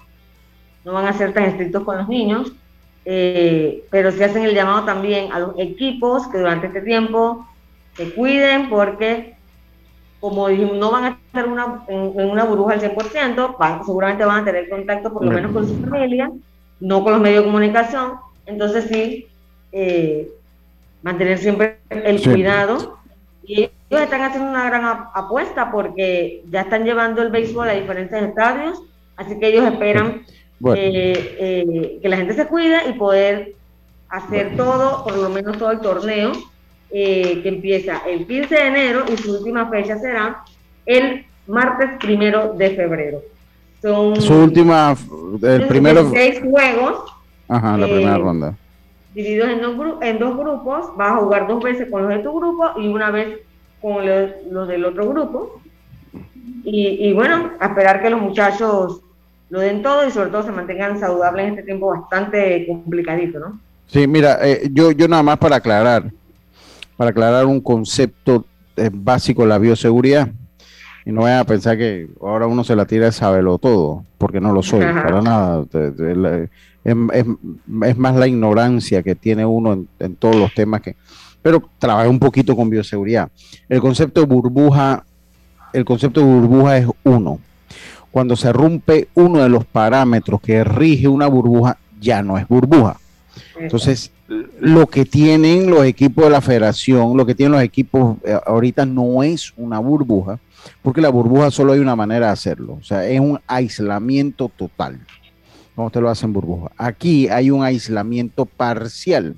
no van a ser tan estrictos con los niños, eh, pero se hacen el llamado también a los equipos que durante este tiempo se cuiden porque como dijimos, no van a estar una, en, una burbuja al 100%, van, seguramente van a tener contacto por lo menos con su familia no con los medios de comunicación. Entonces sí, eh, mantener siempre el cuidado. Y ellos están haciendo una gran apuesta porque ya están llevando el béisbol a diferentes estadios, así que ellos esperan eh, eh, que la gente se cuide y poder hacer todo, por lo menos todo el torneo, que empieza el 15 de enero y su última fecha será el martes primero de febrero. Son su última, el primero. Seis juegos. Ajá, la primera eh, ronda. Divididos en dos, en dos grupos. Vas a jugar dos veces con los de tu grupo y una vez con los, del otro grupo. Y, bueno, a esperar que los muchachos lo den todo y sobre todo se mantengan saludables en este tiempo bastante complicadito, ¿no? Sí, mira, eh, yo, yo nada más para aclarar, para aclarar un concepto eh, básico la bioseguridad. Y no vayan a pensar que ahora uno se la tira de sabelo todo, porque no lo soy, para nada. Es, más la ignorancia que tiene uno en, todos los temas que... Pero trabajé un poquito con bioseguridad. El concepto de burbuja, el concepto de burbuja es uno. Cuando se rompe uno de los parámetros que rige una burbuja, ya no es burbuja. Entonces, lo que tienen los equipos de la federación, lo que tienen los equipos eh, ahorita no es una burbuja, porque la burbuja solo hay una manera de hacerlo, o sea, es un aislamiento total. Como usted lo hace en burbuja. Aquí hay un aislamiento parcial.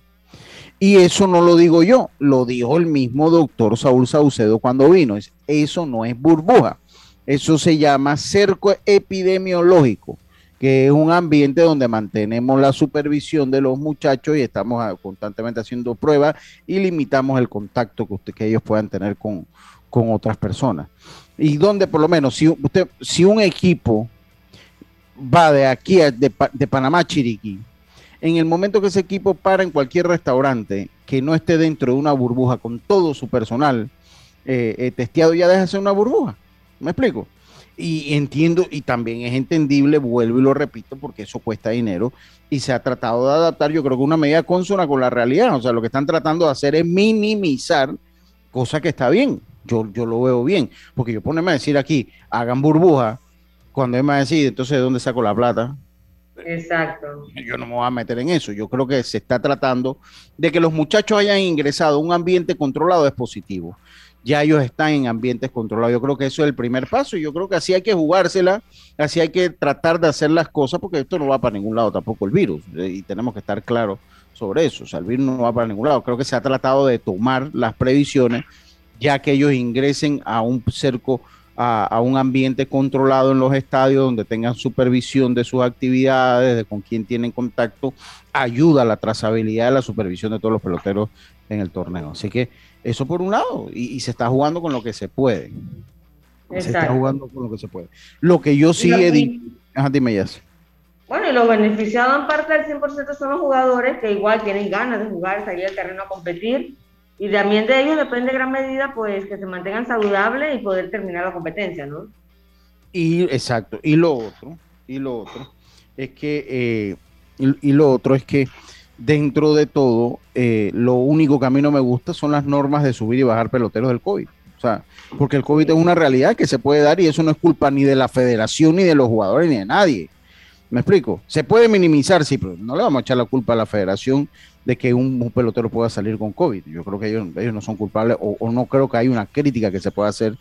Y eso no lo digo yo, lo dijo el mismo doctor Saúl Saucedo cuando vino. Eso no es burbuja. Eso se llama cerco epidemiológico, que es un ambiente donde mantenemos la supervisión de los muchachos y estamos constantemente haciendo pruebas y limitamos el contacto que, que ellos puedan tener con, con otras personas. Y donde por lo menos, si usted, si un equipo va de aquí a, de, Panamá a Chiriquí, en el momento que ese equipo para en cualquier restaurante que no esté dentro de una burbuja con todo su personal eh, eh, testeado, ya deja de ser una burbuja. ¿Me explico? Y entiendo, y también es entendible, vuelvo y lo repito, porque eso cuesta dinero y se ha tratado de adaptar, yo creo que una medida consona con la realidad. O sea, lo que están tratando de hacer es minimizar, cosa que está bien yo, yo lo veo bien, porque yo ponerme a decir aquí, hagan burbuja, cuando va a decir, entonces, ¿de dónde saco la plata? Exacto. Yo no me voy a meter en eso. Yo creo que se está tratando de que los muchachos hayan ingresado a un ambiente controlado es positivo. Ya ellos están en ambientes controlados. Yo creo que eso es el primer paso yo creo que así hay que jugársela, así hay que tratar de hacer las cosas porque esto no va para ningún lado tampoco el virus eh, y tenemos que estar claros sobre eso. O sea, el virus no va para ningún lado. Creo que se ha tratado de tomar las previsiones ya que ellos ingresen a un cerco, a, un ambiente controlado en los estadios, donde tengan supervisión de sus actividades, de con quién tienen contacto, ayuda a la trazabilidad de la supervisión de todos los peloteros en el torneo. Así que eso por un lado, y, se está jugando con lo que se puede. Se está jugando con lo que se puede. Lo que yo sí he dicho, dime ya. Bueno, y los beneficiados en parte del 100% son los jugadores que igual tienen ganas de jugar, salir al terreno a competir y también de ellos depende en gran medida, pues, que se mantengan saludables y poder terminar la competencia, ¿no? Y, exacto. Y lo otro, y lo otro, es que, eh, y, lo otro es que dentro de todo, eh, lo único que a mí no me gusta son las normas de subir y bajar peloteros del COVID. O sea, porque el COVID es una realidad que se puede dar y eso no es culpa ni de la federación, ni de los jugadores, ni de nadie. ¿Me explico? Se puede minimizar, sí, pero no le vamos a echar la culpa a la federación de que un, pelotero pueda salir con COVID. Yo creo que ellos, ellos no son culpables o, no creo que hay una crítica que se pueda hacer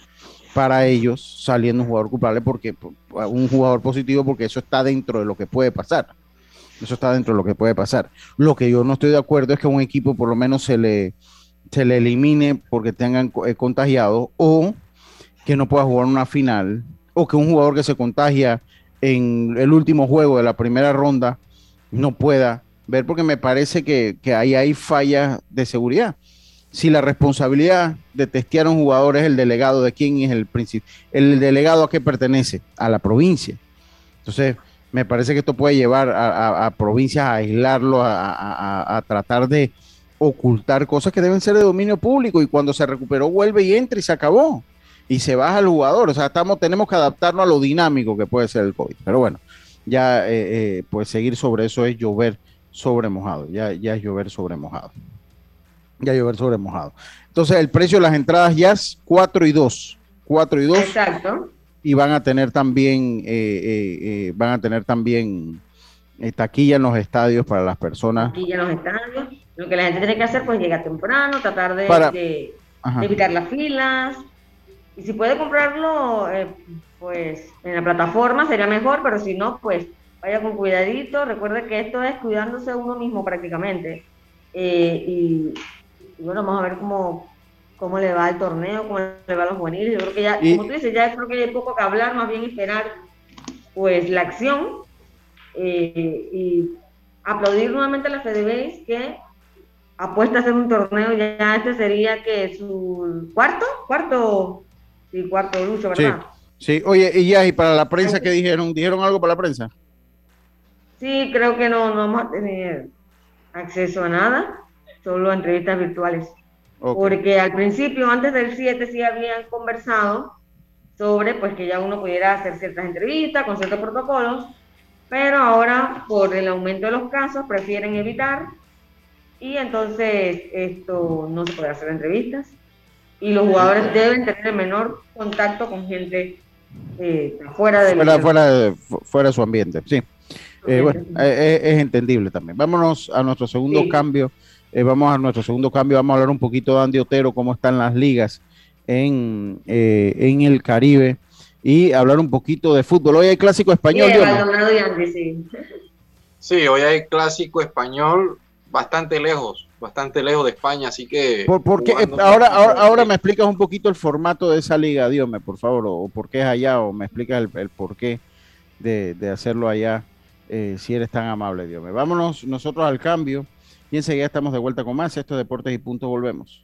para ellos saliendo un jugador culpable porque un jugador positivo porque eso está dentro de lo que puede pasar. Eso está dentro de lo que puede pasar. Lo que yo no estoy de acuerdo es que un equipo por lo menos se le, se le elimine porque tengan eh, contagiado o que no pueda jugar una final o que un jugador que se contagia en el último juego de la primera ronda no pueda ver porque me parece que, ahí hay fallas de seguridad. Si la responsabilidad de testear a un jugador es el delegado, ¿de quién es el principio? El delegado a qué pertenece? A la provincia. Entonces, me parece que esto puede llevar a, provincias a aislarlo, a, tratar de ocultar cosas que deben ser de dominio público y cuando se recuperó vuelve y entra y se acabó y se baja el jugador. O sea, estamos, tenemos que adaptarnos a lo dinámico que puede ser el COVID. Pero bueno, ya eh, eh, pues seguir sobre eso es llover sobre mojado. Ya, ya es llover sobre mojado. Ya llover sobre mojado. Entonces, el precio de las entradas ya es 4 y 2. 4 y 2. Exacto y van a tener también, eh, van a tener también taquilla en los estadios para las personas. Taquilla en los estadios. Lo que la gente tiene que hacer, pues llegar temprano, tratar de, evitar las filas. Y si puede comprarlo, pues en la plataforma sería mejor, pero si no, pues vaya con cuidadito. Recuerde que esto es cuidándose uno mismo prácticamente. y, bueno, vamos a ver cómo, cómo le va el torneo, cómo le va a los juveniles. Yo creo que ya, como tú dices, ya creo que hay poco que hablar, más bien esperar pues la acción eh, y aplaudir nuevamente a la FedeBase que apuesta a hacer un torneo, ya este sería que su cuarto, cuarto, sí, cuarto lucho, ¿verdad? Sí, oye, y ya, y para la prensa, ¿qué dijeron? ¿Dijeron algo para la prensa? Sí, creo que no, no vamos a tener acceso a nada, solo a entrevistas virtuales. Porque al principio, antes del 7, sí habían conversado sobre pues que ya uno pudiera hacer ciertas entrevistas con ciertos protocolos, pero ahora por el aumento de los casos prefieren evitar y entonces esto no se puede hacer entrevistas y los jugadores deben tener el menor contacto con gente eh, fuera, de fuera, de, fuera de su ambiente, sí. Eh, bueno, eh, es, entendible también. Vámonos a nuestro segundo cambio eh, vamos a nuestro segundo cambio, vamos a hablar un poquito de Andy Otero, cómo están las ligas en, eh, en el Caribe y hablar un poquito de fútbol. Hoy hay clásico español. Sí, hoy hay clásico español bastante lejos, bastante lejos de España, así que... Por, eh, ahora, ahora, me explicas un poquito el formato de esa liga, Dios por favor, o, por qué es allá, o me explicas el, el por qué de, hacerlo allá, si eres tan amable, Dios Vámonos nosotros al cambio. Y enseguida estamos de vuelta con más. Esto es Deportes y Punto. Volvemos.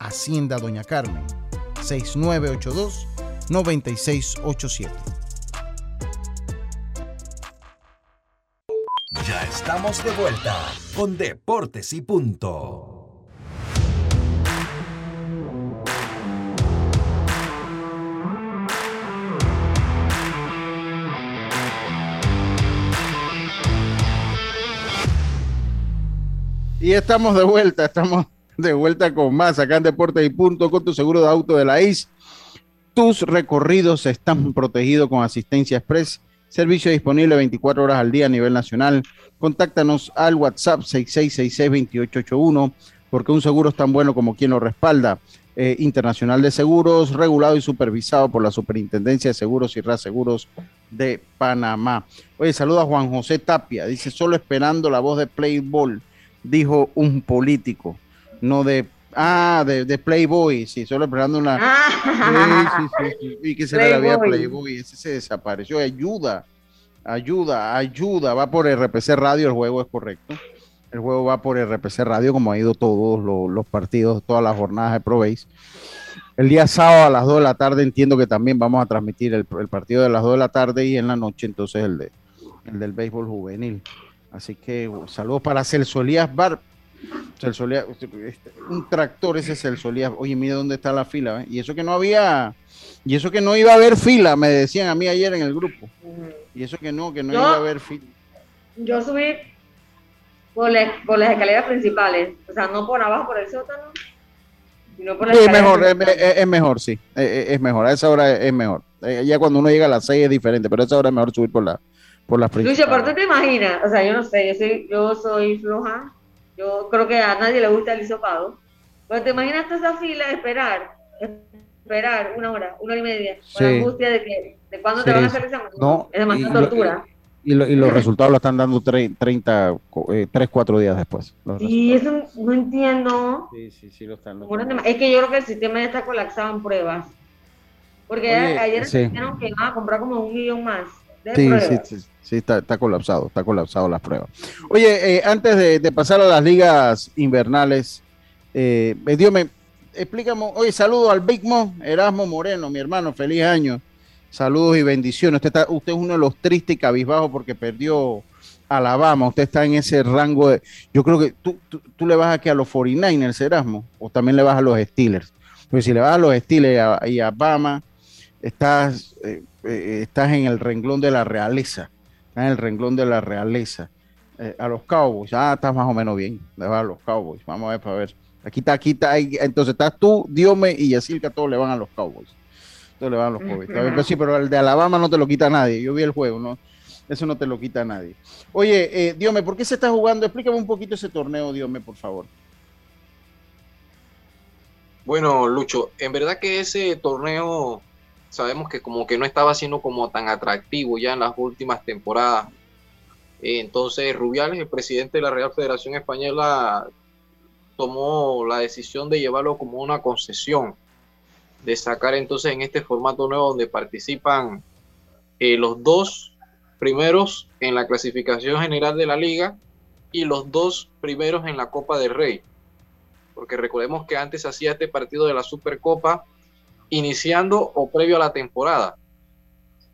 Hacienda Doña Carmen, 6982-9687. Ya estamos de vuelta con Deportes y Punto. Y estamos de vuelta, estamos de vuelta con más acá en Deportes y Punto con tu seguro de auto de la IS. Tus recorridos están protegidos con asistencia express, servicio disponible 24 horas al día a nivel nacional. Contáctanos al WhatsApp 6666-2881 porque un seguro es tan bueno como quien lo respalda. Eh, Internacional de Seguros, regulado y supervisado por la Superintendencia de Seguros y Reaseguros de Panamá. Oye, saluda a Juan José Tapia, dice, solo esperando la voz de Playboy dijo un político, no de Ah, de, Playboy, sí, solo esperando una. Ah. Sí, sí, sí, Y que se le había Playboy, ese se desapareció. Ayuda, ayuda, ayuda. Va por RPC Radio, el juego es correcto. El juego va por RPC Radio, como ha ido todos los, partidos, todas las jornadas de Pro Base. El día sábado a las 2 de la tarde entiendo que también vamos a transmitir el, partido de las 2 de la tarde y en la noche entonces el, de, el del béisbol juvenil. Así que saludos para Celso Elías Bar. Celso este, un tractor ese Celso Elías. Oye, mira dónde está la fila. ¿eh? Y eso que no había, y eso que no iba a haber fila, me decían a mí ayer en el grupo. Y eso que no, que no iba a haber fila. Yo subí por, las escaleras principales, o sea, no por abajo, por el sótano, sino por las sí, mejor, es, mejor, sí, es, mejor, a esa hora es mejor. Eh, ya cuando uno llega a las 6 es diferente, pero a esa hora es mejor subir por la, por las Lucho, ¿por qué te imaginas? O sea, yo no sé, yo soy, yo soy floja, yo creo que a nadie le gusta el hisopado, pero te imaginas toda esa fila de esperar, esperar una hora, una hora y media, con la angustia de que, de cuándo te van a hacer el examen. No, es demasiada tortura. y, los resultados lo están dando 30, 3, 4 días después. Sí, eso no entiendo. Sí, sí, sí, lo están. Es que yo creo que el sistema ya está colapsado en pruebas. Porque ayer dijeron que iban a comprar como un millón más. Sí, sí, sí, está, colapsado, está colapsado las pruebas. Oye, eh, antes de, pasar a las ligas invernales, eh, eh Dios me explícame, oye, saludo al Big Mo, Erasmo Moreno, mi hermano, feliz año. Saludos y bendiciones. Usted, está, usted es uno de los tristes y cabizbajos porque perdió Alabama. Usted está en ese rango de. Yo creo que tú, tú, le vas aquí a los 49ers, Erasmo, o también le vas a los Steelers. Pues si le vas a los Steelers y a, Alabama, estás eh, estás en el renglón de la realeza, en el renglón de la realeza. Eh, a los Cowboys, ah, estás más o menos bien, le a los Cowboys, vamos a ver para ver. Aquí está, aquí está, entonces estás tú, Diome y que todos le van a los Cowboys. Todos le van a los Cowboys. Pero sí, pero el de Alabama no te lo quita nadie, yo vi el juego, ¿no? Eso no te lo quita nadie. Oye, eh, Diome, ¿por qué se está jugando? Explícame un poquito ese torneo, Diome, por favor. Bueno, Lucho, en verdad que ese torneo sabemos que como que no estaba siendo como tan atractivo ya en las últimas temporadas. Entonces Rubiales, el presidente de la Real Federación Española, tomó la decisión de llevarlo como una concesión, de sacar entonces en este formato nuevo donde participan eh, los dos primeros en la clasificación general de la liga y los dos primeros en la Copa del Rey. Porque recordemos que antes hacía este partido de la Supercopa iniciando o previo a la temporada.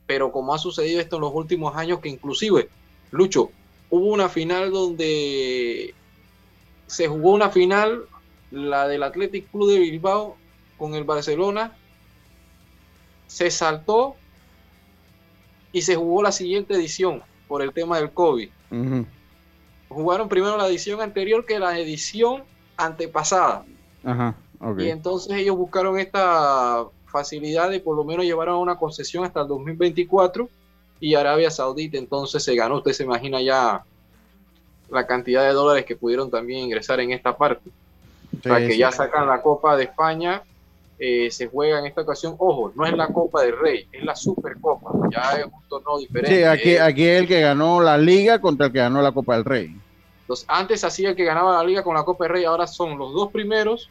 Pero como ha sucedido esto en los últimos años, que inclusive, Lucho, hubo una final donde se jugó una final, la del Athletic Club de Bilbao con el Barcelona, se saltó y se jugó la siguiente edición por el tema del COVID. Jugaron primero la edición anterior que la edición antepasada. Ajá. Y entonces ellos buscaron esta facilidad de por lo menos llevar a una concesión hasta el 2024 y Arabia Saudita entonces se ganó, usted se imagina ya la cantidad de dólares que pudieron también ingresar en esta parte. para que ya sacan la Copa de España, eh, se juega en esta ocasión, ojo, no es la Copa del Rey, es la Supercopa, ya es un torneo diferente. Sí, aquí, aquí es el que ganó la Liga contra el que ganó la Copa del Rey. Entonces, antes hacía el que ganaba la Liga con la Copa del Rey, ahora son los dos primeros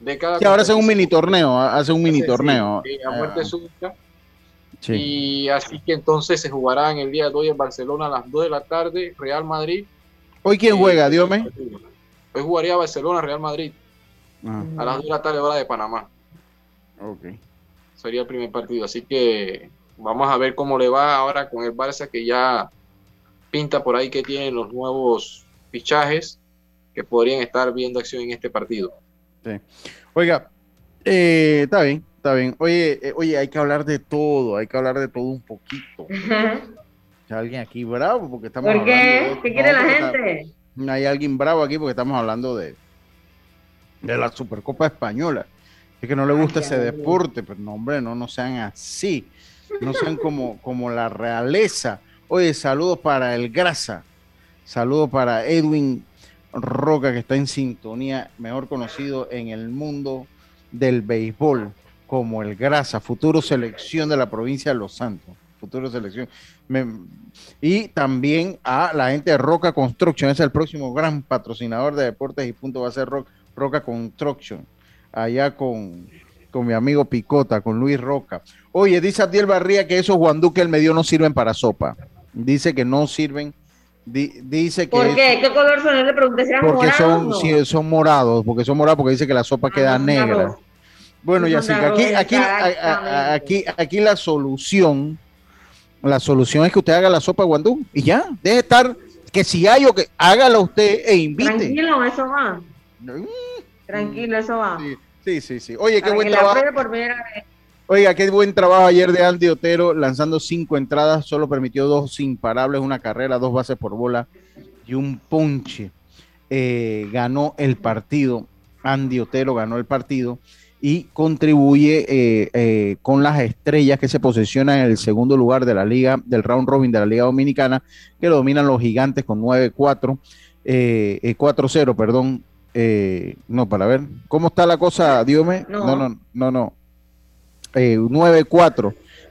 de cada. Sí, ahora hace un mini torneo, hace un mini torneo. a muerte súbita. Y así que entonces se jugará en el día de hoy en Barcelona a las 2 de la tarde, Real Madrid. ¿Hoy quién juega, Diome? Hoy jugaría Barcelona, Real Madrid. Ah. A las 2 de la tarde, hora de Panamá. Ok. Sería el primer partido. Así que vamos a ver cómo le va ahora con el Barça, que ya pinta por ahí que tienen los nuevos fichajes que podrían estar viendo acción en este partido. Oiga, eh, está bien, está bien. Oye, eh, oye, hay que hablar de todo, hay que hablar de todo un poquito. Hay alguien aquí bravo porque estamos ¿Por qué? ¿Qué quiere la gente? hay alguien bravo aquí porque estamos hablando de, de la Supercopa Española. Es que no le gusta ese deporte, pero no, hombre, no, no sean así. No sean como, como la realeza. Oye, saludos para el Grasa. Saludos para Edwin Roca, que está en sintonía, mejor conocido en el mundo del béisbol como el Grasa, futuro selección de la provincia de Los Santos. Futuro selección. y también a la gente de Roca Construction, es el próximo gran patrocinador de deportes y punto va a ser Roca, Construction, allá con, con mi amigo Picota, con Luis Roca. Oye, dice Abdiel Barría que esos guanduques el medio no sirven para sopa. Dice que no sirven dice que. ¿Por qué? ¿Qué color son? Le pregunté si eran porque morados. Son, son morados, porque son morados, porque dice que la sopa queda ah, negra. Bueno, ya sí, aquí, aquí, aquí, aquí la solución, la solución es que usted haga la sopa de guandú y ya, deje estar, que si hay o que hágalo usted e invite. Tranquilo, eso va. Mm. Tranquilo, eso va. Sí, sí, sí. Oye, qué buen trabajo. Por Oiga, qué buen trabajo ayer de Andy Otero, lanzando cinco entradas, solo permitió dos imparables, una carrera, dos bases por bola y un ponche. Eh, ganó el partido, Andy Otero ganó el partido y contribuye eh, eh, con las estrellas que se posicionan en el segundo lugar de la liga, del round robin de la Liga Dominicana, que lo dominan los gigantes con 9-4, 4-0, perdón. no, para ver, ¿cómo está la cosa, Diome? no, no, no. no. 9-4, eh,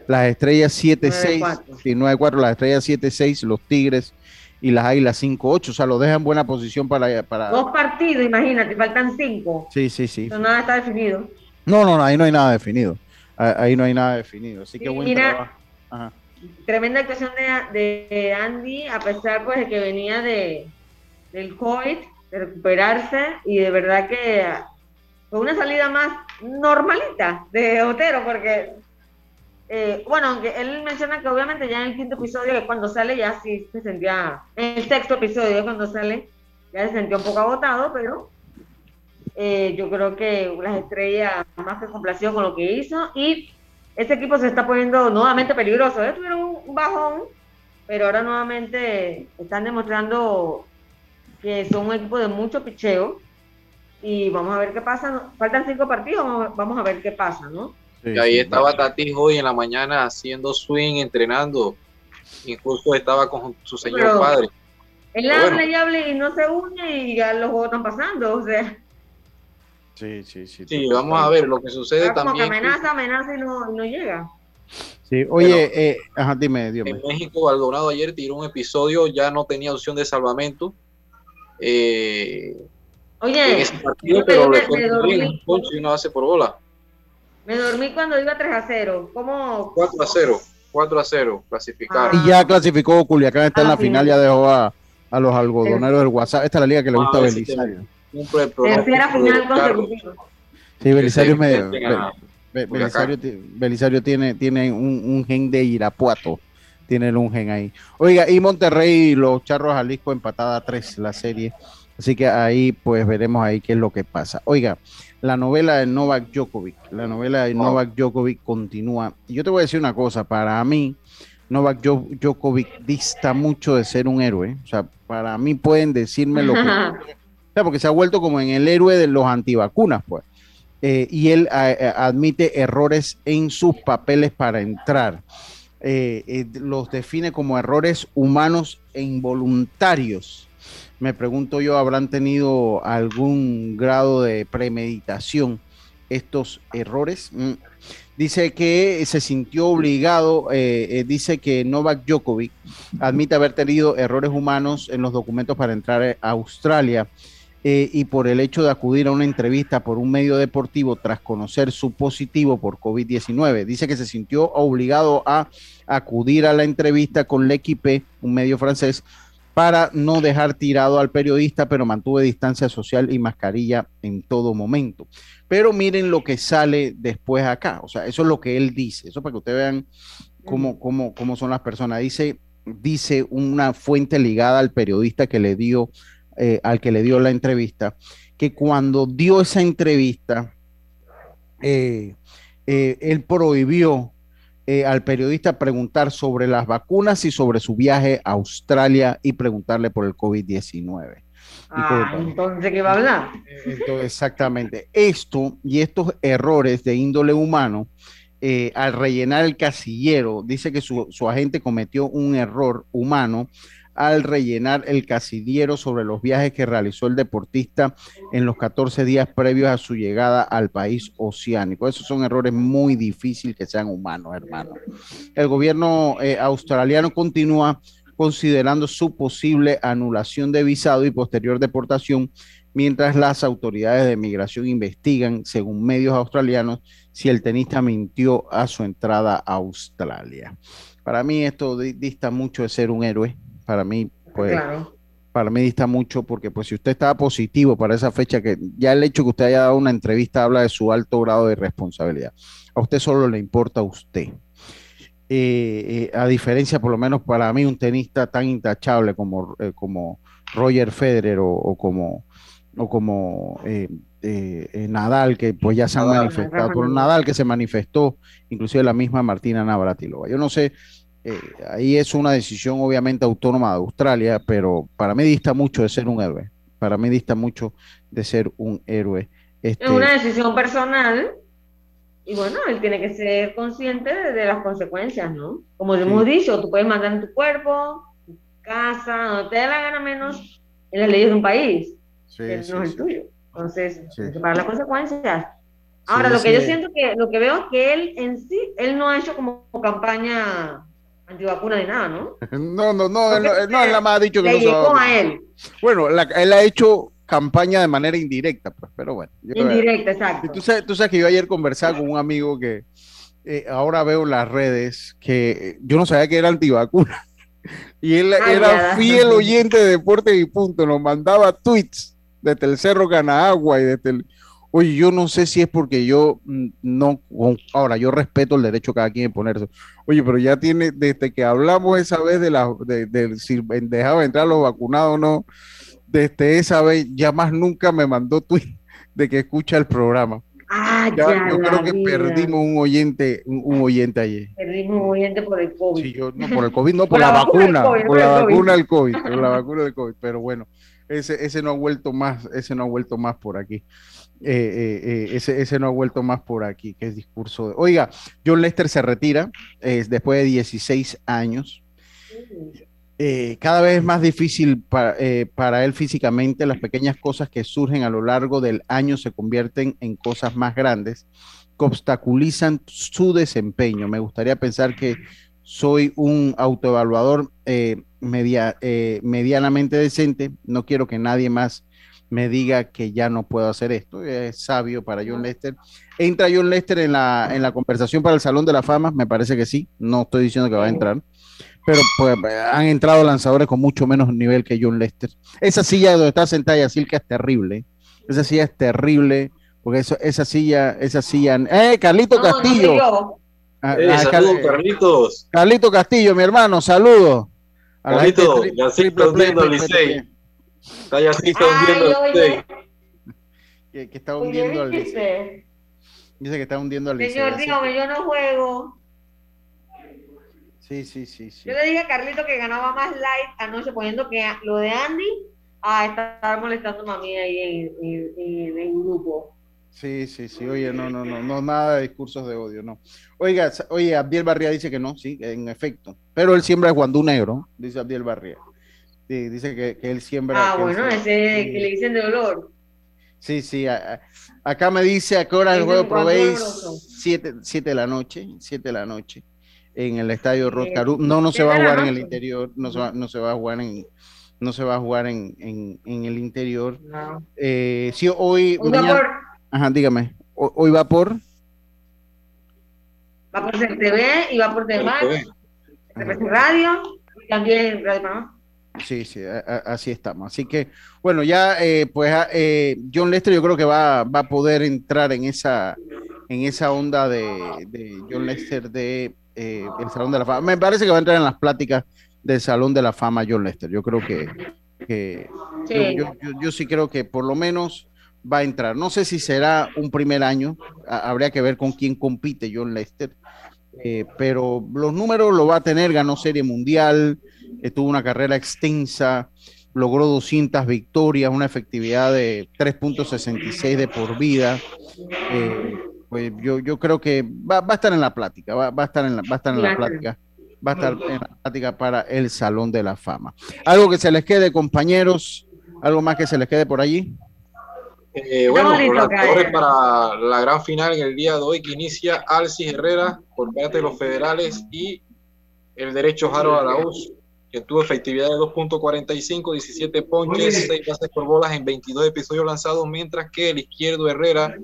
las estrellas 7-6, y 9-4, las estrellas 7-6, los Tigres y las Águilas 5-8, o sea, lo dejan en buena posición para, para... Dos partidos, imagínate, faltan cinco. Sí, sí, sí. nada está definido. No, no, ahí no hay nada definido. Ahí no hay nada definido. Así que buen trabajo. Tremenda actuación de, de, Andy, a pesar pues de que venía de del COVID, de recuperarse, y de verdad que fue una salida más normalita de Otero, porque, eh, bueno, aunque él menciona que obviamente ya en el quinto episodio, cuando sale ya sí se sentía, en el sexto episodio cuando sale, ya se sentía un poco agotado, pero eh, yo creo que las estrellas más que complació con lo que hizo y ese equipo se está poniendo nuevamente peligroso. Ellos tuvieron un bajón, pero ahora nuevamente están demostrando que son un equipo de mucho picheo y vamos a ver qué pasa. Faltan cinco partidos, vamos a ver qué pasa, ¿no? y ahí estaba Tatis hoy en la mañana haciendo swing, entrenando. Incluso estaba con su señor padre. Él habla y habla y no se une y ya los juegos están pasando, o sea. Sí, sí, sí. Sí, vamos a ver lo que sucede también. Como amenaza, amenaza y no, no llega. Sí, oye, eh, ajá, dime, Dios En México, Alvarado ayer tiró un episodio, ya no tenía opción de salvamento. Eh, Oye, pero me, dormí. una base por bola. Me dormí cuando iba 3 a 0. ¿Cómo? 4 a 0. 4 a 0, clasificaron. Y ya clasificó Culiacán, está en la ah, final, ya dejó a, a los algodoneros del WhatsApp. Esta es la liga que le gusta a Belisario. Tercera final consecutiva. Sí, Belisario, me, Belisario, Belisario, tiene, tiene un, un, gen de Irapuato. Tiene un gen ahí. Oiga, y Monterrey, los Charros Jalisco empatada a 3 la serie. Así que ahí pues veremos ahí qué es lo que pasa. Oiga, la novela de Novak Djokovic, la novela de Novak Djokovic continúa. Y yo te voy a decir una cosa, para mí Novak Djokovic dista mucho de ser un héroe. O sea, para mí pueden decirme lo que... O sea, porque se ha vuelto como en el héroe de los antivacunas, pues. Eh, y él eh, eh, admite errores en sus papeles para entrar. los define como errores humanos e involuntarios me pregunto yo, ¿habrán tenido algún grado de premeditación estos errores? Mm. Dice que se sintió obligado, eh, eh, dice que Novak Djokovic admite haber tenido errores humanos en los documentos para entrar a Australia eh, y por el hecho de acudir a una entrevista por un medio deportivo tras conocer su positivo por COVID-19. Dice que se sintió obligado a acudir a la entrevista con L'Equipe, un medio francés, para no dejar tirado al periodista, pero mantuve distancia social y mascarilla en todo momento. Pero miren lo que sale después acá, o sea, eso es lo que él dice, eso para que ustedes vean cómo, cómo, cómo son las personas. Dice, dice una fuente ligada al periodista que le dio, eh, al que le dio la entrevista, que cuando dio esa entrevista, eh, eh, él prohibió al periodista preguntar sobre las vacunas y sobre su viaje a Australia y preguntarle por el COVID-19. Ah, entonces, ¿qué va a hablar? exactamente. Esto y estos errores de índole humano eh, al rellenar el casillero, dice que su, agente cometió un error humano al rellenar el casillero sobre los viajes que realizó el deportista en los 14 días previos a su llegada al país oceánico. Esos son errores muy difíciles que sean humanos, hermano. El gobierno eh, australiano continúa considerando su posible anulación de visado y posterior deportación mientras las autoridades de migración investigan, según medios australianos, si el tenista mintió a su entrada a Australia. Para mí esto dista mucho de ser un héroe. Para mí, pues, para mí dista mucho porque, pues, si usted estaba positivo para esa fecha, que ya el hecho que usted haya dado una entrevista habla de su alto grado de responsabilidad. A usted solo le importa a usted. Eh, eh, a diferencia, por lo menos para mí, un tenista tan intachable como, eh, como Roger Federer o como o como Nadal, que pues ya se han manifestado, por Nadal que se manifestó, inclusive la misma Martina Navratilova. Yo no sé, ahí es una decisión obviamente autónoma de Australia, pero para mí dista mucho de ser un héroe, para mí dista mucho de ser un héroe. Este... Es una decisión personal y bueno, él tiene que ser consciente de, las consecuencias, ¿no? Como hemos dicho, tú puedes mandar en tu cuerpo, tu casa, donde te dé la gana menos en las leyes de un país no es el tuyo. Entonces, para las consecuencias. Ahora, lo que yo siento que, lo que veo es que él en sí, él no ha hecho como campaña antivacuna ni nada, ¿no? No, no, no, él, no, él más ha dicho que le llegó a él. Bueno, él ha hecho campaña de manera indirecta, pues, pero bueno. indirecta, exacto. Tú sabes, tú sabes, que yo ayer conversaba con un amigo que eh, ahora veo en las redes que yo no sabía que era antivacuna. Y él era fiel oyente de Deportes y Punto, nos mandaba tweets desde el Cerro Canaagua y desde el... Oye, yo no sé si es porque yo mm, no, ahora yo respeto el derecho de cada quien de ponerse. Oye, pero ya tiene, desde que hablamos esa vez de la, de, si dejaba entrar los vacunados o no, desde esa vez ya más nunca me mandó tweet de que escucha el programa. Ah, ya, yo creo que perdimos un oyente, un, oyente ayer. Perdimos un oyente por el COVID. Sí, yo, no por el COVID, no por, la, vacuna, por la vacuna del COVID, por la vacuna del COVID, pero bueno ese, ese no ha vuelto más, ese no ha vuelto más por aquí. Eh, eh, eh, ese, no ha vuelto más por aquí, que es discurso de... Oiga, John Lester se retira después de 16 años. cada vez es más difícil para él físicamente, las pequeñas cosas que surgen a lo largo del año se convierten en cosas más grandes que obstaculizan su desempeño. Me gustaría pensar que soy un autoevaluador media, medianamente decente, no quiero que nadie más me diga que ya no puedo hacer esto, es sabio para John Lester. ¿Entra John Lester en la, en la conversación para el Salón de la Fama? Me parece que sí, no estoy diciendo que va a entrar, pero pues, han entrado lanzadores con mucho menos nivel que John Lester. Esa silla donde está sentada Yacirca es terrible, esa silla es terrible, porque eso, esa silla, esa silla... ¡Eh, Carlito Castillo! Ah, eh, saludos, Carlitos. Carlito Castillo, mi hermano, saludos. Carlito, ya se está Licey. Está ya está hundiendo el Licey. Que, que, está hundiendo al Licey. Dice que está hundiendo al Licey. Señor, dígame, yo no juego. Sí, sí, sí, sí. Yo le dije a Carlito que ganaba más light anoche poniendo que lo de Andy a estar molestando a mí ahí en, en, en el grupo. Sí, sí, sí. Oye, no, no, no, no, nada de discursos de odio, no. Oiga, oye, Abdiel Barría dice que no, sí, en efecto. Pero él siembra el guandú negro, dice Abdiel Barría. Sí, dice que, que él siembra. Ah, bueno, ese que le dicen de olor. Sí, sí. acá me dice a qué hora el juego probéis. Siete, siete de la noche, siete de la noche, en el estadio Rotcaru. No, no se va a jugar en el interior, no se va, no se va a jugar en, no se va a jugar en, en, en el interior. No. Eh, sí, hoy. Ajá, dígame. ¿Hoy va por? Va por TV y va por TV Radio y también Radio Sí, sí, así estamos. Así que, bueno, ya, eh, pues eh, John Lester yo creo que va, va, a poder entrar en esa, en esa onda de, de John Lester de eh, el Salón de la Fama. Me parece que va a entrar en las pláticas del Salón de la Fama John Lester. Yo creo que, yo, sí creo que por lo menos va a entrar. No sé si será un primer año, habría que ver con quién compite John Lester, eh, pero los números lo va a tener, ganó Serie Mundial, eh, tuvo una carrera extensa, logró 200 victorias, una efectividad de 3.66 de por vida. Eh, pues yo, yo creo que va, a estar en la plática, va, a estar en la, va a estar en la plática, va a estar en la plática para el Salón de la Fama. Algo que se les quede, compañeros, algo más que se les quede por allí. Eh, bueno, para la gran final en el día de hoy que inicia Alcis Herrera por parte de los federales y el derecho Jaro Arauz que tuvo efectividad de 2.45, 17 ponches, 6 bases por bolas en 22 episodios lanzados, mientras que el izquierdo Herrera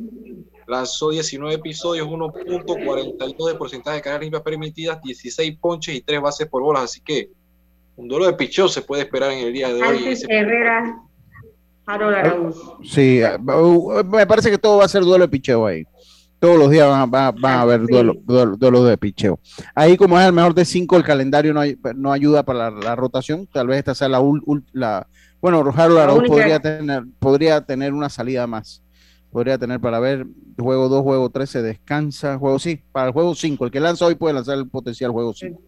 lanzó 19 episodios, 1.42 de porcentaje de carreras limpias permitidas, 16 ponches y 3 bases por bolas. Así que un duelo de pichó se puede esperar en el día de hoy. Herrera, Sí, uh, me parece que todo va a ser duelo de picheo ahí. Todos los días van, a haber duelos duelo, de picheo. Ahí, como es el mejor de cinco, el calendario no, no ayuda para la, rotación. Tal vez esta sea la. la bueno, Harold Araúz podría tener, podría tener una salida más. Podría tener para ver juego 2, juego 3 se descansa. Juego sí, para el juego 5. El que lanza hoy puede lanzar el potencial juego 5.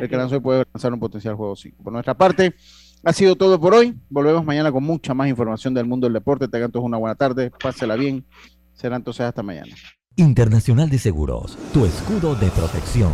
El que lanza hoy puede lanzar un potencial juego 5. Por nuestra parte, ha sido todo por hoy. Volvemos mañana con mucha más información del mundo del deporte. Tengan todos una buena tarde. Pásela bien. Será entonces hasta mañana. Internacional de Seguros, tu escudo de protección